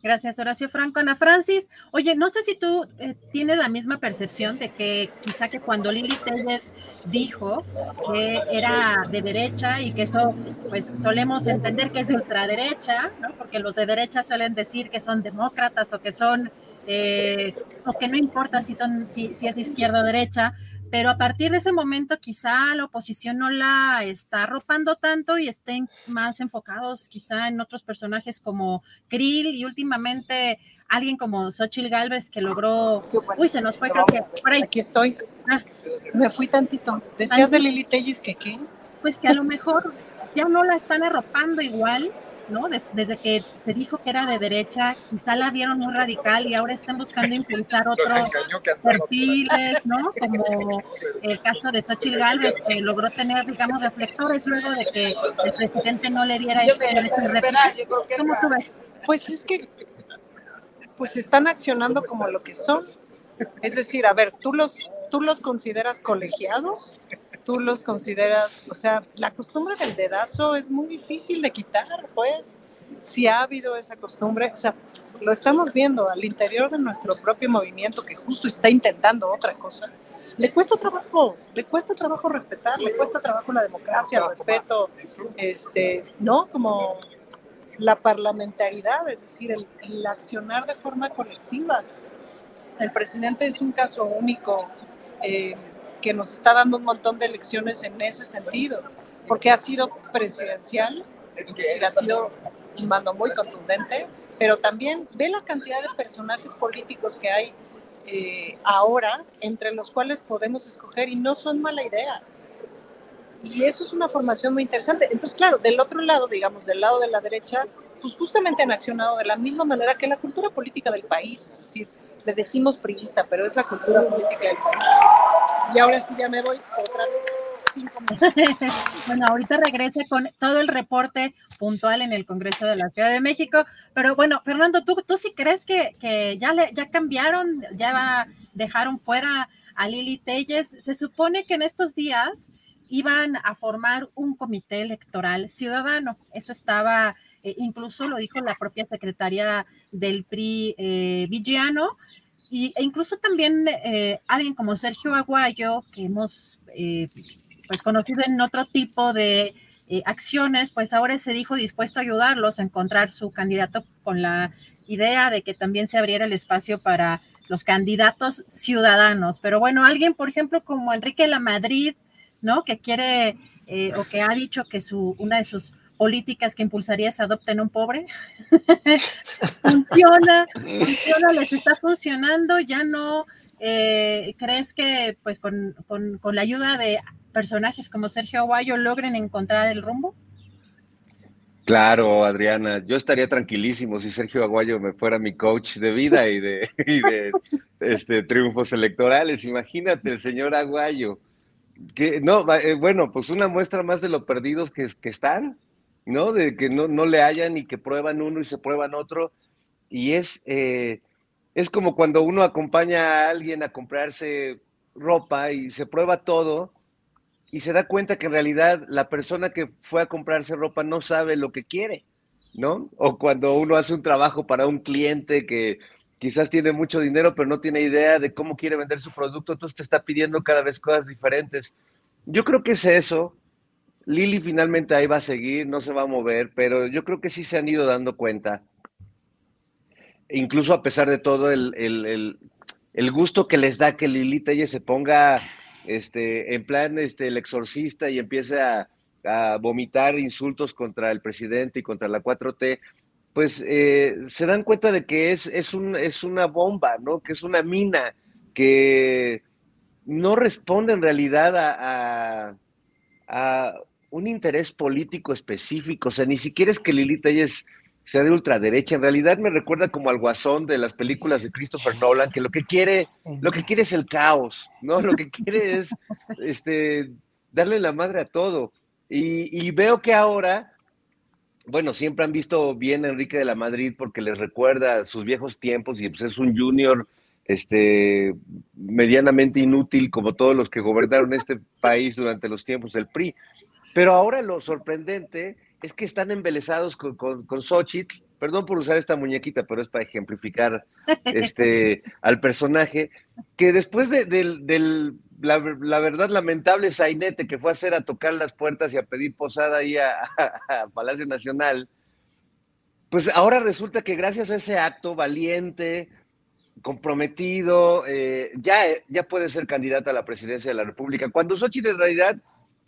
Gracias, Horacio Franco. Ana Francis, oye, no sé si tú eh, tienes la misma percepción de que quizá que cuando Lili Telles dijo que era de derecha y que eso, pues solemos entender que es de ultraderecha, ¿no? Porque los de derecha suelen decir que son demócratas o que son, eh, o que no importa si son, si, si es izquierda o derecha, pero a partir de ese momento quizá la oposición no la está arropando tanto y estén más enfocados quizá en otros personajes como Krill y últimamente alguien como Xochitl Galvez que logró, uy, se nos fue creo que por ahí. Aquí estoy. Ah. Me fui tantito. ¿Decías de Lili Tellis que qué? Pues que a lo mejor ya no la están arropando igual ¿no? desde que se dijo que era de derecha, quizá la vieron muy radical y ahora están buscando impulsar otros perfiles, ¿no? Como el caso de Xochitl Galvez, que logró tener, digamos, reflectores luego de que el presidente no le diera este, ¿Cómo tú ves? Pues es que pues están accionando como lo que son. Es decir, a ver, tú los, tú los consideras colegiados, tú los consideras, o sea, la costumbre del dedazo es muy difícil de quitar, pues. Si ha habido esa costumbre, o sea, lo estamos viendo al interior de nuestro propio movimiento que justo está intentando otra cosa. Le cuesta trabajo, le cuesta trabajo respetar, le cuesta trabajo la democracia, el respeto, este, ¿no? Como la parlamentaridad, es decir, el, el accionar de forma colectiva. El presidente es un caso único. Eh, que nos está dando un montón de lecciones en ese sentido, porque ha sido presidencial, es decir, ha sido un mando muy contundente, pero también ve la cantidad de personajes políticos que hay eh, ahora, entre los cuales podemos escoger y no son mala idea. Y eso es una formación muy interesante. Entonces, claro, del otro lado, digamos, del lado de la derecha, pues justamente han accionado de la misma manera que la cultura política del país, es decir, le decimos priista, pero es la cultura política del país. Y ahora sí ya me voy otra vez. Bueno, ahorita regrese con todo el reporte puntual en el Congreso de la Ciudad de México. Pero bueno, Fernando, ¿tú, tú sí crees que, que ya, le, ya cambiaron, ya va, dejaron fuera a Lili Telles? Se supone que en estos días iban a formar un comité electoral ciudadano. Eso estaba, eh, incluso lo dijo la propia secretaria del PRI, eh, y, e incluso también eh, alguien como Sergio Aguayo, que hemos eh, pues conocido en otro tipo de acciones, pues ahora se dijo dispuesto a ayudarlos a encontrar su candidato con la idea de que también se abriera el espacio para los candidatos ciudadanos. Pero bueno, alguien, por ejemplo, como Enrique La Madrid, ¿no? Que quiere eh, o que ha dicho que su, una de sus políticas que impulsaría es adopten un pobre. funciona, funciona, les está funcionando, ya no eh, crees que pues con, la ayuda de personajes como Sergio Aguayo logren encontrar el rumbo. Claro, Adriana, yo estaría tranquilísimo si Sergio Aguayo me fuera mi coach de vida y de, este, triunfos electorales. Imagínate, el señor Aguayo que no, eh, bueno, pues una muestra más de lo perdidos que están, ¿no? De que no, no, le hayan y que prueban uno y se prueban otro. Y es, eh, es como cuando uno acompaña a alguien a comprarse ropa y se prueba todo y se da cuenta que en realidad la persona que fue a comprarse ropa no sabe lo que quiere, ¿no? O cuando uno hace un trabajo para un cliente que quizás tiene mucho dinero, pero no tiene idea de cómo quiere vender su producto, entonces te está pidiendo cada vez cosas diferentes. Yo creo que es eso. Lili finalmente ahí va a seguir, no se va a mover, pero yo creo que sí se han ido dando cuenta. Incluso a pesar de todo, el, el, gusto que les da que Lili ella se ponga este, en plan este, el exorcista y empiece a, a vomitar insultos contra el presidente y contra la 4T, pues eh, se dan cuenta de que es, es, un, es una bomba, ¿no? Que es una mina que no responde en realidad a, un interés político específico. O sea, ni siquiera es que Lili Telles sea de ultraderecha. En realidad me recuerda como al guasón de las películas de Christopher Nolan, que lo que quiere, lo que quiere es el caos, ¿no? Lo que quiere es este, darle la madre a todo. Y, veo que ahora bueno, siempre han visto bien a Enrique de la Madrid porque les recuerda sus viejos tiempos y pues es un junior este, medianamente inútil como todos los que gobernaron este país durante los tiempos del PRI. Pero ahora lo sorprendente es que están embelesados con, con, con Xochitl perdón por usar esta muñequita, pero es para ejemplificar este, al personaje, que después de, del, la, verdad lamentable sainete que fue a hacer a tocar las puertas y a pedir posada ahí a, Palacio Nacional, pues ahora resulta que gracias a ese acto valiente, comprometido, eh, ya, ya puede ser candidata a la presidencia de la República. Cuando Xochitl en realidad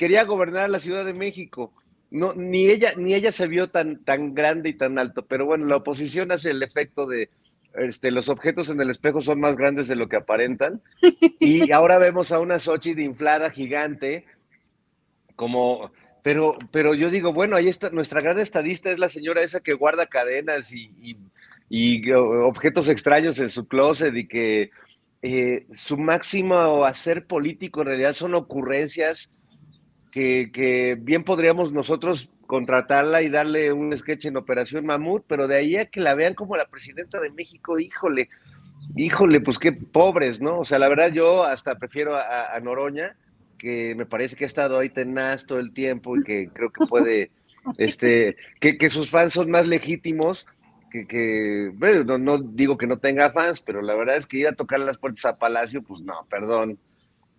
quería gobernar la Ciudad de México no, ni ella, ni ella se vio tan, tan grande y tan alto, pero bueno, la oposición hace el efecto de este, los objetos en el espejo son más grandes de lo que aparentan. Y ahora vemos a una de inflada, gigante, como, pero, pero yo digo, bueno, ahí está, nuestra gran estadista es la señora esa que guarda cadenas y, y, objetos extraños en su closet y que eh, su máximo hacer político en realidad son ocurrencias que, bien podríamos nosotros contratarla y darle un sketch en Operación Mamut, pero de ahí a que la vean como la presidenta de México, híjole, híjole, pues qué pobres, ¿no? O sea, la verdad yo hasta prefiero a, Noroña, que me parece que ha estado ahí tenaz todo el tiempo y que creo que puede, este, que, que sus fans son más legítimos, que, que bueno, no, no, digo que no tenga fans, pero la verdad es que ir a tocar las puertas a Palacio, pues no, perdón.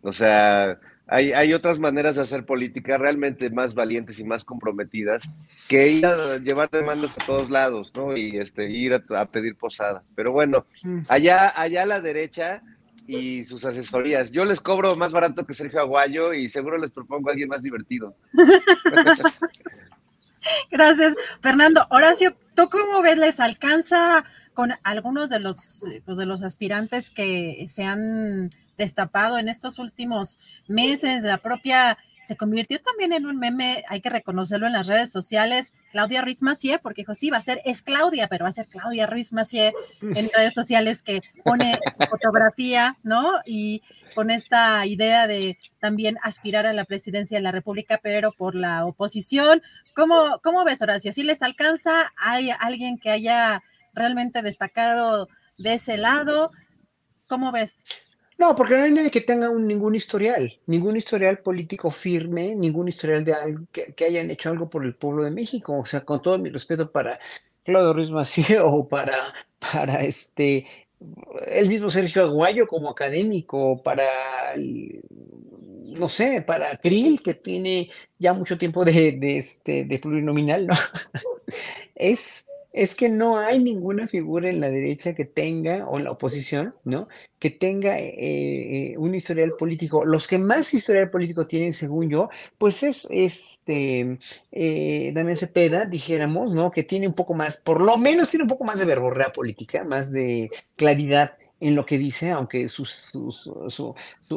O sea, hay, otras maneras de hacer política realmente más valientes y más comprometidas que ir a llevar demandas a todos lados, ¿no? Y este, ir a, pedir posada. Pero bueno, mm. allá, allá a la derecha y sus asesorías. Yo les cobro más barato que Sergio Aguayo y seguro les propongo a alguien más divertido. Gracias, Fernando. Horacio, ¿tú cómo ves? ¿Les alcanza con algunos de los, pues, de los aspirantes que se han destapado en estos últimos meses. La propia se convirtió también en un meme, hay que reconocerlo en las redes sociales, Claudia Ruiz Macié, porque dijo, sí, va a ser, es Claudia, pero va a ser Claudia Ruiz Macié en redes sociales que pone fotografía, ¿no? Y con esta idea de también aspirar a la presidencia de la República, pero por la oposición. ¿Cómo, cómo ves, Horacio? ¿Si les alcanza? ¿Hay alguien que haya realmente destacado de ese lado? ¿Cómo ves? No, porque no hay nadie que tenga ningún historial, ningún historial político firme, ningún historial de que, hayan hecho algo por el pueblo de México. O sea, con todo mi respeto para Claudio Ruiz Macié o para, para este, el mismo Sergio Aguayo como académico, para, no sé, para Krill, que tiene ya mucho tiempo de, de, este, de plurinominal, ¿no? es es que no hay ninguna figura en la derecha que tenga, o en la oposición, ¿no? Que tenga eh, eh, un historial político. Los que más historial político tienen, según yo, pues es este eh, Damián Cepeda, dijéramos, ¿no? Que tiene un poco más, por lo menos tiene un poco más de verborrea política, más de claridad en lo que dice, aunque su, su, su,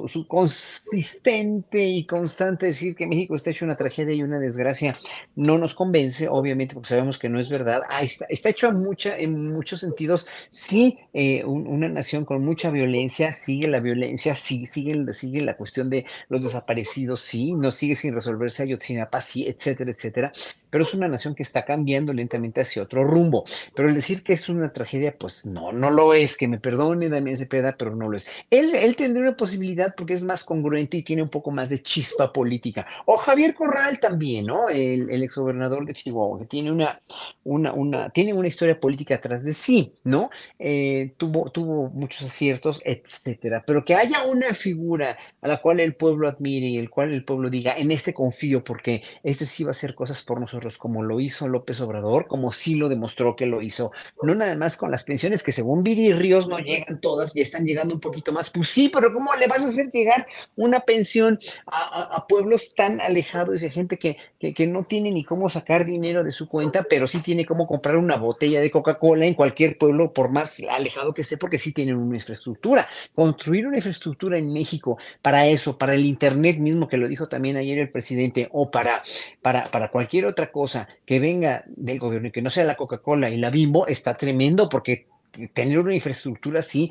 su, consistente y constante decir que México está hecho una tragedia y una desgracia no nos convence, obviamente, porque sabemos que no es verdad. Ah, está, está hecho en, mucha, en muchos sentidos, sí, eh, una nación con mucha violencia, sigue la violencia, sí, sigue, sigue la cuestión de los desaparecidos, sí, no sigue sin resolverse Ayotzinapa, sí, etcétera, etcétera, pero es una nación que está cambiando lentamente hacia otro rumbo. Pero el decir que es una tragedia, pues no, no lo es, que me perdone también Cepeda, pero no lo es. Él, él tendría una posibilidad porque es más congruente y tiene un poco más de chispa política. O Javier Corral también, ¿no? El, el exgobernador de Chihuahua, que tiene una, una, una, tiene una historia política atrás de sí, ¿no? Eh, tuvo, tuvo muchos aciertos, etcétera. Pero que haya una figura a la cual el pueblo admire y el cual el pueblo diga, en este confío, porque este sí va a hacer cosas por nosotros, como lo hizo López Obrador, como sí lo demostró que lo hizo, no nada más con las pensiones que según Viri Ríos no llegan todas ya están llegando un poquito más. Pues sí, pero ¿cómo le vas a hacer llegar una pensión a, pueblos tan alejados de gente que, que, no tiene ni cómo sacar dinero de su cuenta, pero sí tiene cómo comprar una botella de Coca-Cola en cualquier pueblo, por más alejado que esté, porque sí tienen una infraestructura. Construir una infraestructura en México para eso, para el Internet mismo, que lo dijo también ayer el presidente, o para, para, para cualquier otra cosa que venga del gobierno y que no sea la Coca-Cola y la Bimbo, está tremendo porque tener una infraestructura así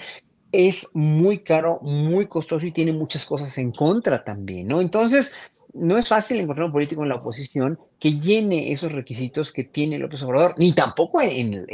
es muy caro, muy costoso y tiene muchas cosas en contra también, ¿no? Entonces, no es fácil encontrar un político en la oposición que llene esos requisitos que tiene López Obrador, ni tampoco en,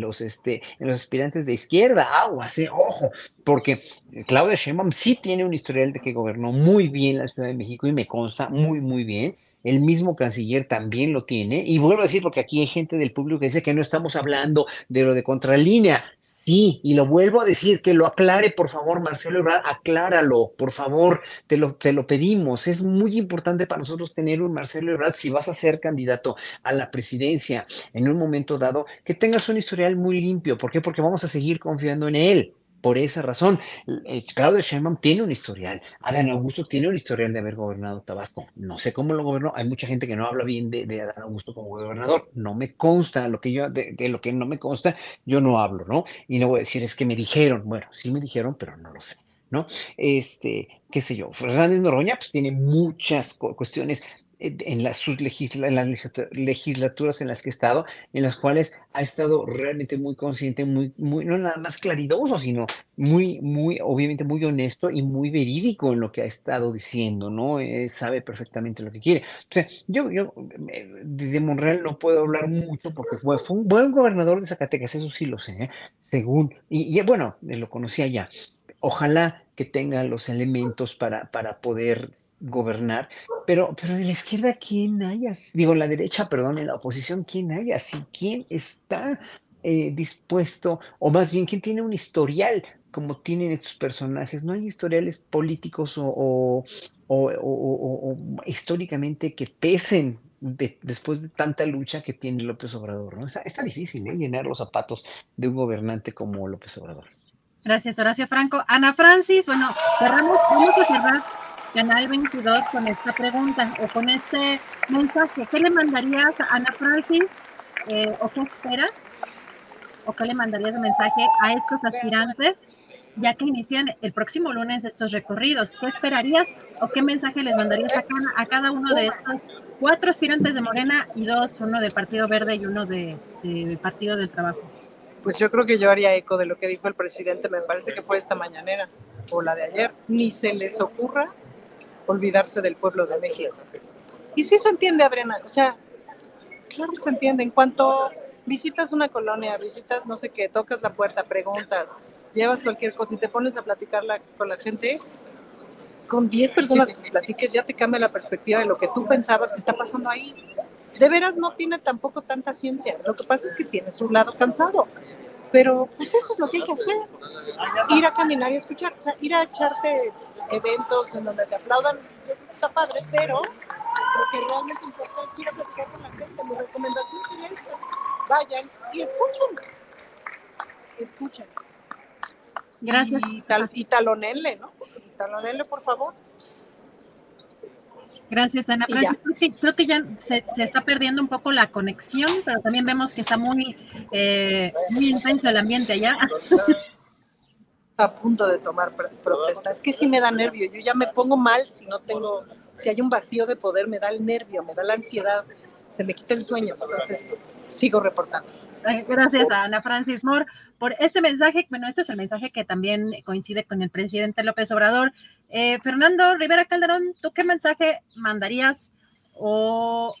los, este, en los aspirantes de izquierda, aguas, eh, ojo, porque Claudia Sheinbaum sí tiene un historial de que gobernó muy bien la Ciudad de México y me consta muy, muy bien. El mismo canciller también lo tiene. Y vuelvo a decir, porque aquí hay gente del público que dice que no estamos hablando de lo de contralínea. Sí, y lo vuelvo a decir, que lo aclare, por favor, Marcelo Ebrard, acláralo, por favor, te lo, te lo pedimos. Es muy importante para nosotros tener un Marcelo Ebrard, si vas a ser candidato a la presidencia en un momento dado, que tengas un historial muy limpio. ¿Por qué? Porque vamos a seguir confiando en él por esa razón. Eh, Claudio Sheinbaum tiene un historial, Adán Augusto tiene un historial de haber gobernado Tabasco. No sé cómo lo gobernó, hay mucha gente que no habla bien de, Adán Augusto como gobernador. No me consta, lo que yo, de, lo que no me consta, yo no hablo, ¿no? Y no voy a decir, es que me dijeron, bueno, sí me dijeron, pero no lo sé. ¿no? Este, qué sé yo, Fernández Noroña pues tiene muchas cuestiones en las, sus las legislaturas en las que he estado, en las cuales ha estado realmente muy consciente, muy, muy, no nada más claridoso, sino muy, muy, obviamente muy honesto y muy verídico en lo que ha estado diciendo, ¿no? Eh, sabe perfectamente lo que quiere. O sea, yo, yo eh, de Monreal no puedo hablar mucho porque fue, fue un buen gobernador de Zacatecas, eso sí lo sé, ¿eh? según, y bueno, lo conocía ya. Ojalá que tenga los elementos para, para poder gobernar, pero, pero de la izquierda, ¿quién haya? Digo, la derecha, perdón, en la oposición, ¿quién haya? Si quién está eh, dispuesto, o más bien, ¿quién tiene un historial como tienen estos personajes? No hay historiales políticos o, o, históricamente que pesen después de tanta lucha que tiene López Obrador, ¿no? Está, está difícil ¿eh? llenar los zapatos de un gobernante como López Obrador. Gracias, Horacio Franco. Ana Francis, bueno, cerramos, vamos a cerrar Canal 22 con esta pregunta o con este mensaje. ¿Qué le mandarías a Ana Francis eh, o qué esperas o qué le mandarías de mensaje a estos aspirantes ya que inician el próximo lunes estos recorridos? ¿Qué esperarías o qué mensaje les mandarías a cada, uno de estos cuatro aspirantes de Morena y dos, uno del Partido Verde y uno de Partido del Trabajo? Pues yo creo que yo haría eco de lo que dijo el presidente, me parece que fue esta mañanera o la de ayer, ni se les ocurra olvidarse del pueblo de México. Y sí se entiende, Adriana, o sea, claro que se entiende, en cuanto visitas una colonia, visitas no sé qué, tocas la puerta, preguntas, llevas cualquier cosa y te pones a platicar con la gente, con 10 personas que platiques ya te cambia la perspectiva de lo que tú pensabas que está pasando ahí de veras no tiene tampoco tanta ciencia. Lo que pasa es que tiene su lado cansado. Pero pues eso es lo que hay que hacer. Ir a caminar y escuchar. O sea, ir a echarte eventos en donde te aplaudan, está padre, pero lo que realmente importa es ir a platicar con la gente. Mi recomendación sería eso. Vayan y escuchen. Escuchen. Gracias. Y, tal, y talonenle, ¿no? Talonenle, por favor. Gracias, Ana. creo, que, ya se, está perdiendo un poco la conexión, pero también vemos que está muy, eh, muy intenso el ambiente allá. A punto de tomar protesta. Es que sí me da nervio. Yo ya me pongo mal si no tengo, si hay un vacío de poder, me da el nervio, me da la ansiedad, se me quita el sueño. Entonces, sigo reportando. Gracias a Ana Francis Moore por este mensaje. Bueno, este es el mensaje que también coincide con el presidente López Obrador. Eh, Fernando Rivera Calderón, ¿tú qué mensaje mandarías o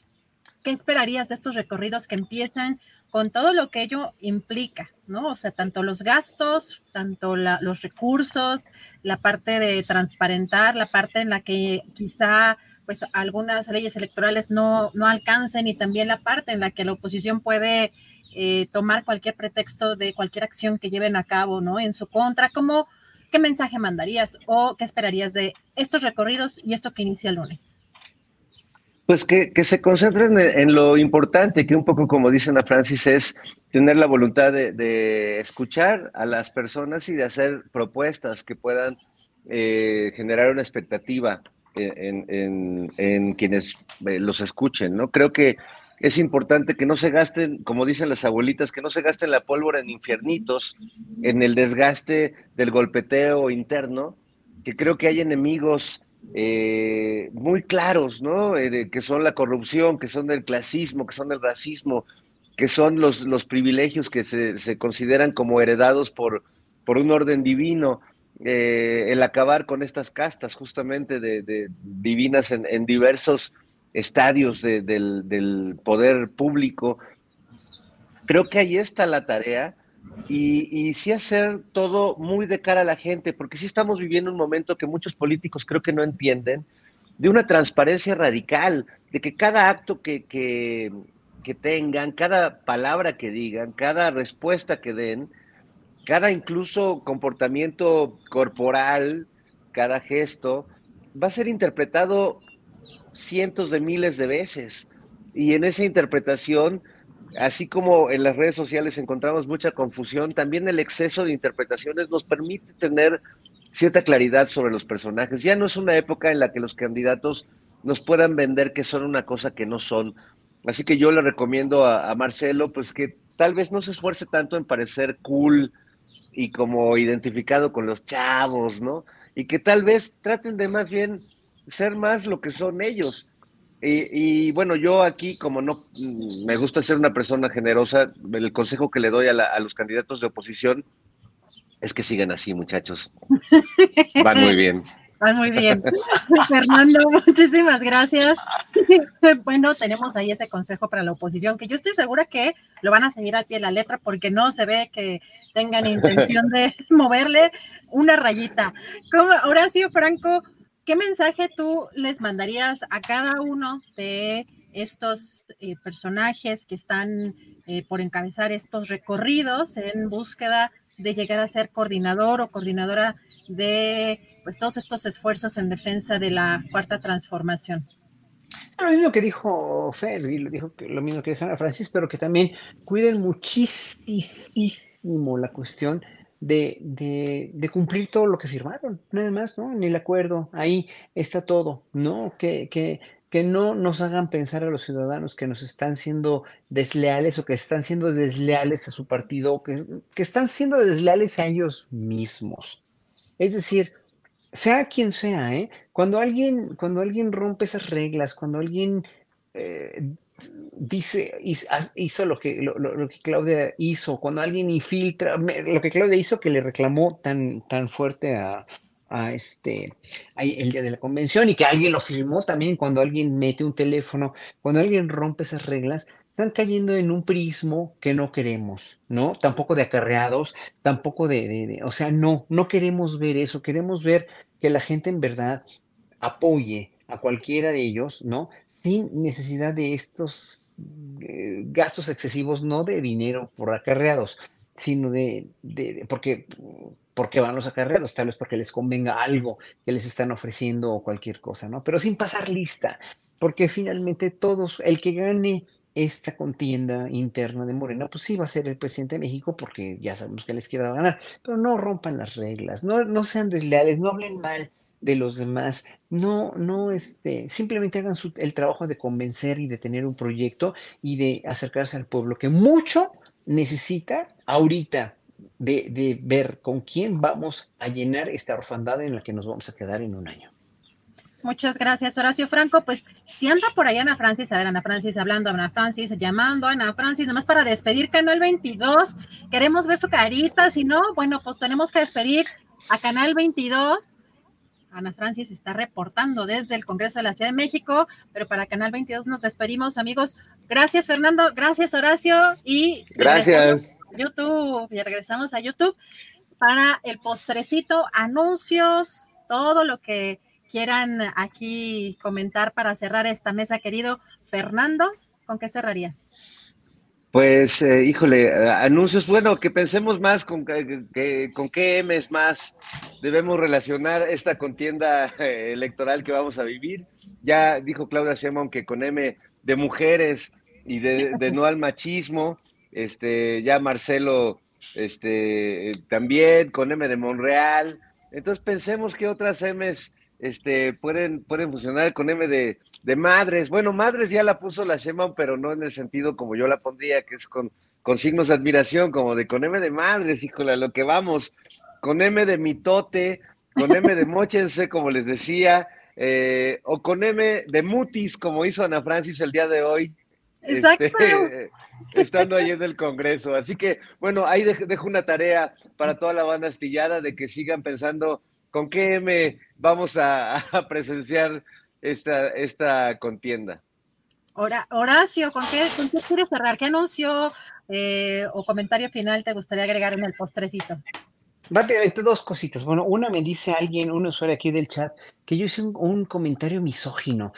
qué esperarías de estos recorridos que empiezan con todo lo que ello implica, ¿no? O sea, tanto los gastos, tanto los recursos, la parte de transparentar, la parte en la que quizá pues algunas leyes electorales no, no alcancen y también la parte en la que la oposición puede eh, tomar cualquier pretexto de cualquier acción que lleven a cabo, ¿no? En su contra, ¿cómo, ¿qué mensaje mandarías o qué esperarías de estos recorridos y esto que inicia el lunes? Pues que, se concentren en, lo importante, que un poco como dicen a Francis, es tener la voluntad de, escuchar a las personas y de hacer propuestas que puedan eh, generar una expectativa en, en quienes eh, los escuchen, ¿no? Creo que es importante que no se gasten, como dicen las abuelitas, que no se gasten la pólvora en infiernitos, en el desgaste del golpeteo interno, que creo que hay enemigos eh, muy claros, ¿no? Eh, que son la corrupción, que son del clasismo, que son del racismo, que son los, los privilegios que se, se consideran como heredados por, por un orden divino eh, el acabar con estas castas justamente de, divinas en, diversos estadios del, del, poder público. Creo que ahí está la tarea y, sí hacer todo muy de cara a la gente, porque sí estamos viviendo un momento que muchos políticos creo que no entienden, de una transparencia radical, de que cada acto que tengan, cada palabra que digan, cada respuesta que den, cada incluso comportamiento corporal, cada gesto, va a ser interpretado cientos de miles de veces. Y en esa interpretación Así como en las redes sociales encontramos mucha confusión, también el exceso de interpretaciones nos permite tener cierta claridad sobre los personajes. Ya no es una época en la que los candidatos nos puedan vender que son una cosa que no son. Así que yo le recomiendo a, Marcelo, pues que tal vez no se esfuerce tanto en parecer cool y como identificado con los chavos, ¿no? Y que tal vez traten de más bien ser más lo que son ellos. Y, bueno, yo aquí, como no me gusta ser una persona generosa, el consejo que le doy a, los candidatos de oposición es que sigan así, muchachos. Van muy bien. Van muy bien. Fernando, muchísimas gracias. Bueno, tenemos ahí ese consejo para la oposición, que yo estoy segura que lo van a seguir al pie de la letra, porque no se ve que tengan intención de moverle una rayita. Como Horacio Franco, ¿Qué mensaje tú les mandarías a cada uno de estos eh, personajes que están eh, por encabezar estos recorridos en búsqueda de llegar a ser coordinador o coordinadora de pues, todos estos esfuerzos en defensa de la cuarta transformación? Lo mismo que dijo Fer, y lo, lo mismo que dijo Ana Francis, pero que también cuiden muchísimo la cuestión de, de, cumplir todo lo que firmaron, nada más, ¿no? Ni el acuerdo, ahí está todo, ¿no? Que, que, que no nos hagan pensar a los ciudadanos que nos están siendo desleales o que están siendo desleales a su partido, que, que están siendo desleales a ellos mismos. Es decir, sea quien sea, ¿eh? Cuando alguien, cuando alguien rompe esas reglas, cuando alguien eh, dice, hizo lo que, lo, que Claudia hizo, cuando alguien infiltra, lo que Claudia hizo que le reclamó tan, tan fuerte a, este, el día de la convención y que alguien lo filmó también cuando alguien mete un teléfono, cuando alguien rompe esas reglas, están cayendo en un prismo que no queremos, ¿no? Tampoco de acarreados, tampoco de, de, o sea, no, no queremos ver eso, queremos ver que la gente en verdad apoye a cualquiera de ellos, ¿no? Sin necesidad de estos eh, gastos excesivos, no de dinero por acarreados, sino de, porque, porque van los acarreados, tal vez porque les convenga algo que les están ofreciendo o cualquier cosa, ¿no? Pero sin pasar lista, porque finalmente todos, el que gane esta contienda interna de Morena, pues sí va a ser el presidente de México porque ya sabemos que la izquierda va a ganar, pero no rompan las reglas, no, no sean desleales, no hablen mal de los demás. No, no, este, simplemente hagan el trabajo de convencer y de tener un proyecto y de acercarse al pueblo, que mucho necesita ahorita de, de ver con quién vamos a llenar esta orfandad en la que nos vamos a quedar en un año. Muchas gracias, Horacio Franco. Pues si anda por ahí Ana Francis, a ver, Ana Francis hablando, Ana Francis llamando, Ana Francis, nomás para despedir Canal 22. Queremos ver su carita, si no, bueno, pues tenemos que despedir a Canal 22 Ana Francis está reportando desde el Congreso de la Ciudad de México, pero para Canal 22 nos despedimos, amigos. Gracias, Fernando. Gracias, Horacio. Y gracias. YouTube. Y regresamos a YouTube para el postrecito, anuncios, todo lo que quieran aquí comentar para cerrar esta mesa, querido Fernando. ¿Con qué cerrarías? Pues, eh, híjole, anuncios, bueno, que pensemos más con, que, con qué M's más debemos relacionar esta contienda eh, electoral que vamos a vivir. Ya dijo Claudia Sheinbaum que con M de mujeres y de, no al machismo, este, ya Marcelo este, también con M de Monreal. Entonces pensemos que otras M's este, pueden, pueden funcionar con M de, de madres. Bueno, madres ya la puso la Shema, pero no en el sentido como yo la pondría, que es con, con signos de admiración, como de con M de madres, híjole, a lo que vamos, con M de mitote, con M de mochense, como les decía, eh, o con M de mutis, como hizo Ana Francis el día de hoy. Exacto. este, estando ahí en el Congreso. Así que, bueno, ahí dej- dejo una tarea para toda la banda astillada de que sigan pensando con qué M vamos a, a presenciar esta, esta contienda. Hora- Horacio, ¿con qué, con qué quieres cerrar? ¿Qué anuncio eh, o comentario final te gustaría agregar en el postrecito? Rápidamente, dos cositas. Bueno, una me dice alguien, un usuario aquí del chat, que yo hice un, comentario misógino.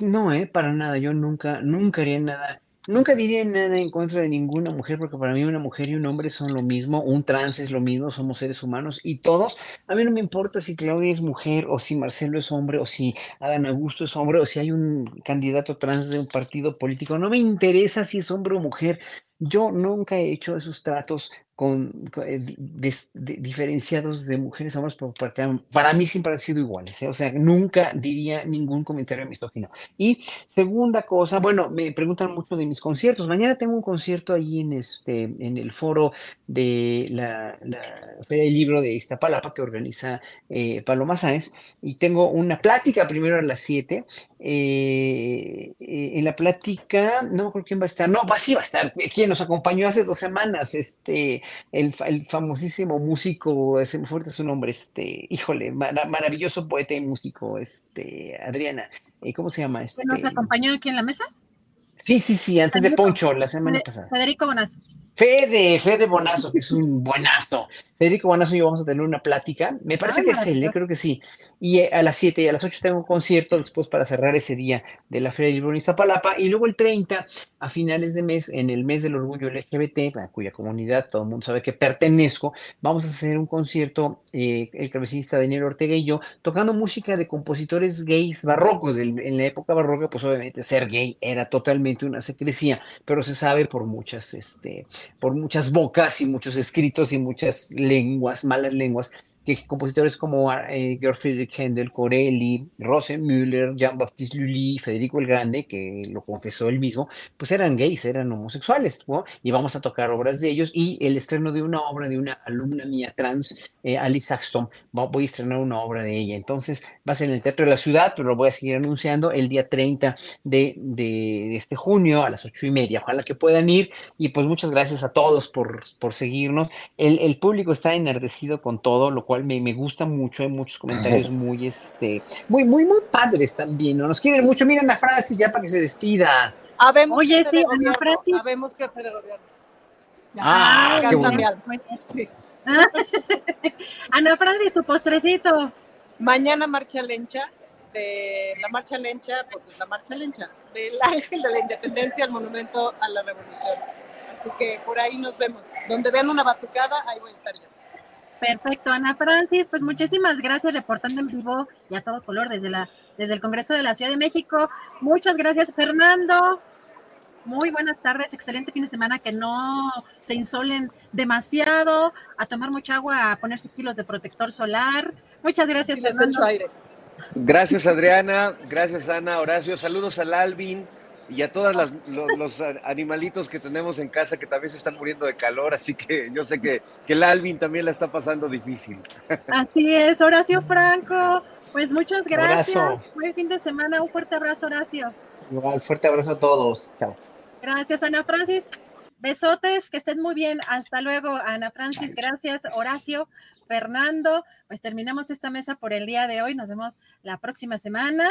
No, eh, para nada. Yo nunca, nunca haría nada. Nunca diría nada en contra de ninguna mujer, porque para mí una mujer y un hombre son lo mismo, un trans es lo mismo, somos seres humanos y todos. A mí no me importa si Claudia es mujer o si Marcelo es hombre o si Adán Augusto es hombre o si hay un candidato trans de un partido político. No me interesa si es hombre o mujer. Yo nunca he hecho esos tratos con, eh, diferenciados de mujeres a hombres, para, para mí siempre han sido iguales, ¿eh? O sea, nunca diría ningún comentario misógino. Y segunda cosa, bueno, me preguntan mucho de mis conciertos. Mañana tengo un concierto ahí en, este, en el foro de la, la Feria del Libro de Iztapalapa que organiza eh, Paloma Sáenz y tengo una plática primero a las 7. eh, eh, en la plática, no acuerdo quién va a estar, no, va, sí va a estar, quien nos acompañó hace dos semanas, este, el, fa- el famosísimo músico, se me fue ahorita su nombre, este, híjole, mara- maravilloso poeta y músico, este, Adriana, eh, ¿cómo se llama? ¿Que ¿Nos Este, acompañó aquí en la mesa? sí, sí, sí, antes de. Poncho, la semana pasada. Federico Bonazo. Fede, Fede Bonazo, que es un buenazo. Federico Bonazo y yo vamos a tener una plática. Me parece Ay, que es él, ¿eh? creo que sí. Y eh, a las 7 y a las 8 tengo un concierto después para cerrar ese día de la Feria del Libro en Iztapalapa. Y luego el 30, a finales de mes, en el mes del orgullo LGBT, a cuya comunidad todo el mundo sabe que pertenezco, vamos a hacer un concierto, eh, el clavecinista Daniel Ortega y yo, tocando música de compositores gays barrocos. En la época barroca, pues obviamente ser gay era totalmente una secrecía, pero se sabe por muchas, este, por muchas bocas y muchos escritos y muchas lenguas, malas lenguas, que compositores como eh, Georg Friedrich Händel, Corelli, Rosenmüller, Jean-Baptiste Lully, Federico el Grande, que lo confesó él mismo, pues eran gays, eran homosexuales, ¿no? Y vamos a tocar obras de ellos y el estreno de una obra de una alumna mía trans, eh, Alice Saxton, va- voy a estrenar una obra de ella. Entonces va a ser en el Teatro de la Ciudad, pero lo voy a seguir anunciando el día 30 de, de, de este junio a las ocho y media. Ojalá que puedan ir y pues muchas gracias a todos por, por seguirnos. El, el público está enardecido con todo, lo cual me, me gusta mucho. Hay muchos comentarios muy, este, muy, muy, muy padres también. ¿no? Nos quieren mucho. Miren a Francis ya para que se despida. Habemos Oye, jefe sí, de gobierno, Francis. habemos jefe de gobierno. Ya, Ah, qué bueno. Ana Francis, tu postrecito. Mañana marcha lencha, de la marcha lencha, pues es la marcha lencha, del ángel de la independencia al monumento a la revolución. Así que por ahí nos vemos. Donde vean una batucada, ahí voy a estar yo. Perfecto, Ana Francis, pues muchísimas gracias reportando en vivo y a todo color desde, la, desde el Congreso de la Ciudad de México. Muchas gracias, Fernando. Muy buenas tardes, excelente fin de semana, que no se insolen demasiado, a tomar mucha agua, a ponerse kilos de protector solar. Muchas gracias, Fernando. aire. Gracias, Adriana. Gracias, Ana. Horacio, saludos al Alvin y a todos los animalitos que tenemos en casa que también se están muriendo de calor. Así que yo sé que, que el Alvin también la está pasando difícil. Así es, Horacio Franco. Pues muchas gracias. Abrazo. Buen fin de semana. Un fuerte abrazo, Horacio. Igual, fuerte abrazo a todos. Chao. Gracias, Ana Francis. Besotes, que estén muy bien. Hasta luego, Ana Francis. Gracias, Horacio, Fernando. Pues terminamos esta mesa por el día de hoy. Nos vemos la próxima semana.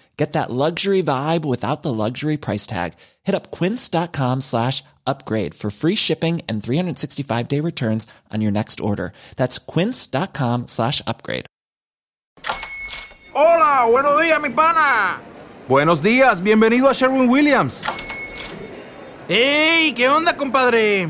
Get that luxury vibe without the luxury price tag. Hit up quince.com slash upgrade for free shipping and 365 day returns on your next order. That's quince.com slash upgrade. Hola, buenos días, mi pana. Buenos días, bienvenido a Sherwin Williams. ¡Ey! ¿Qué onda, compadre?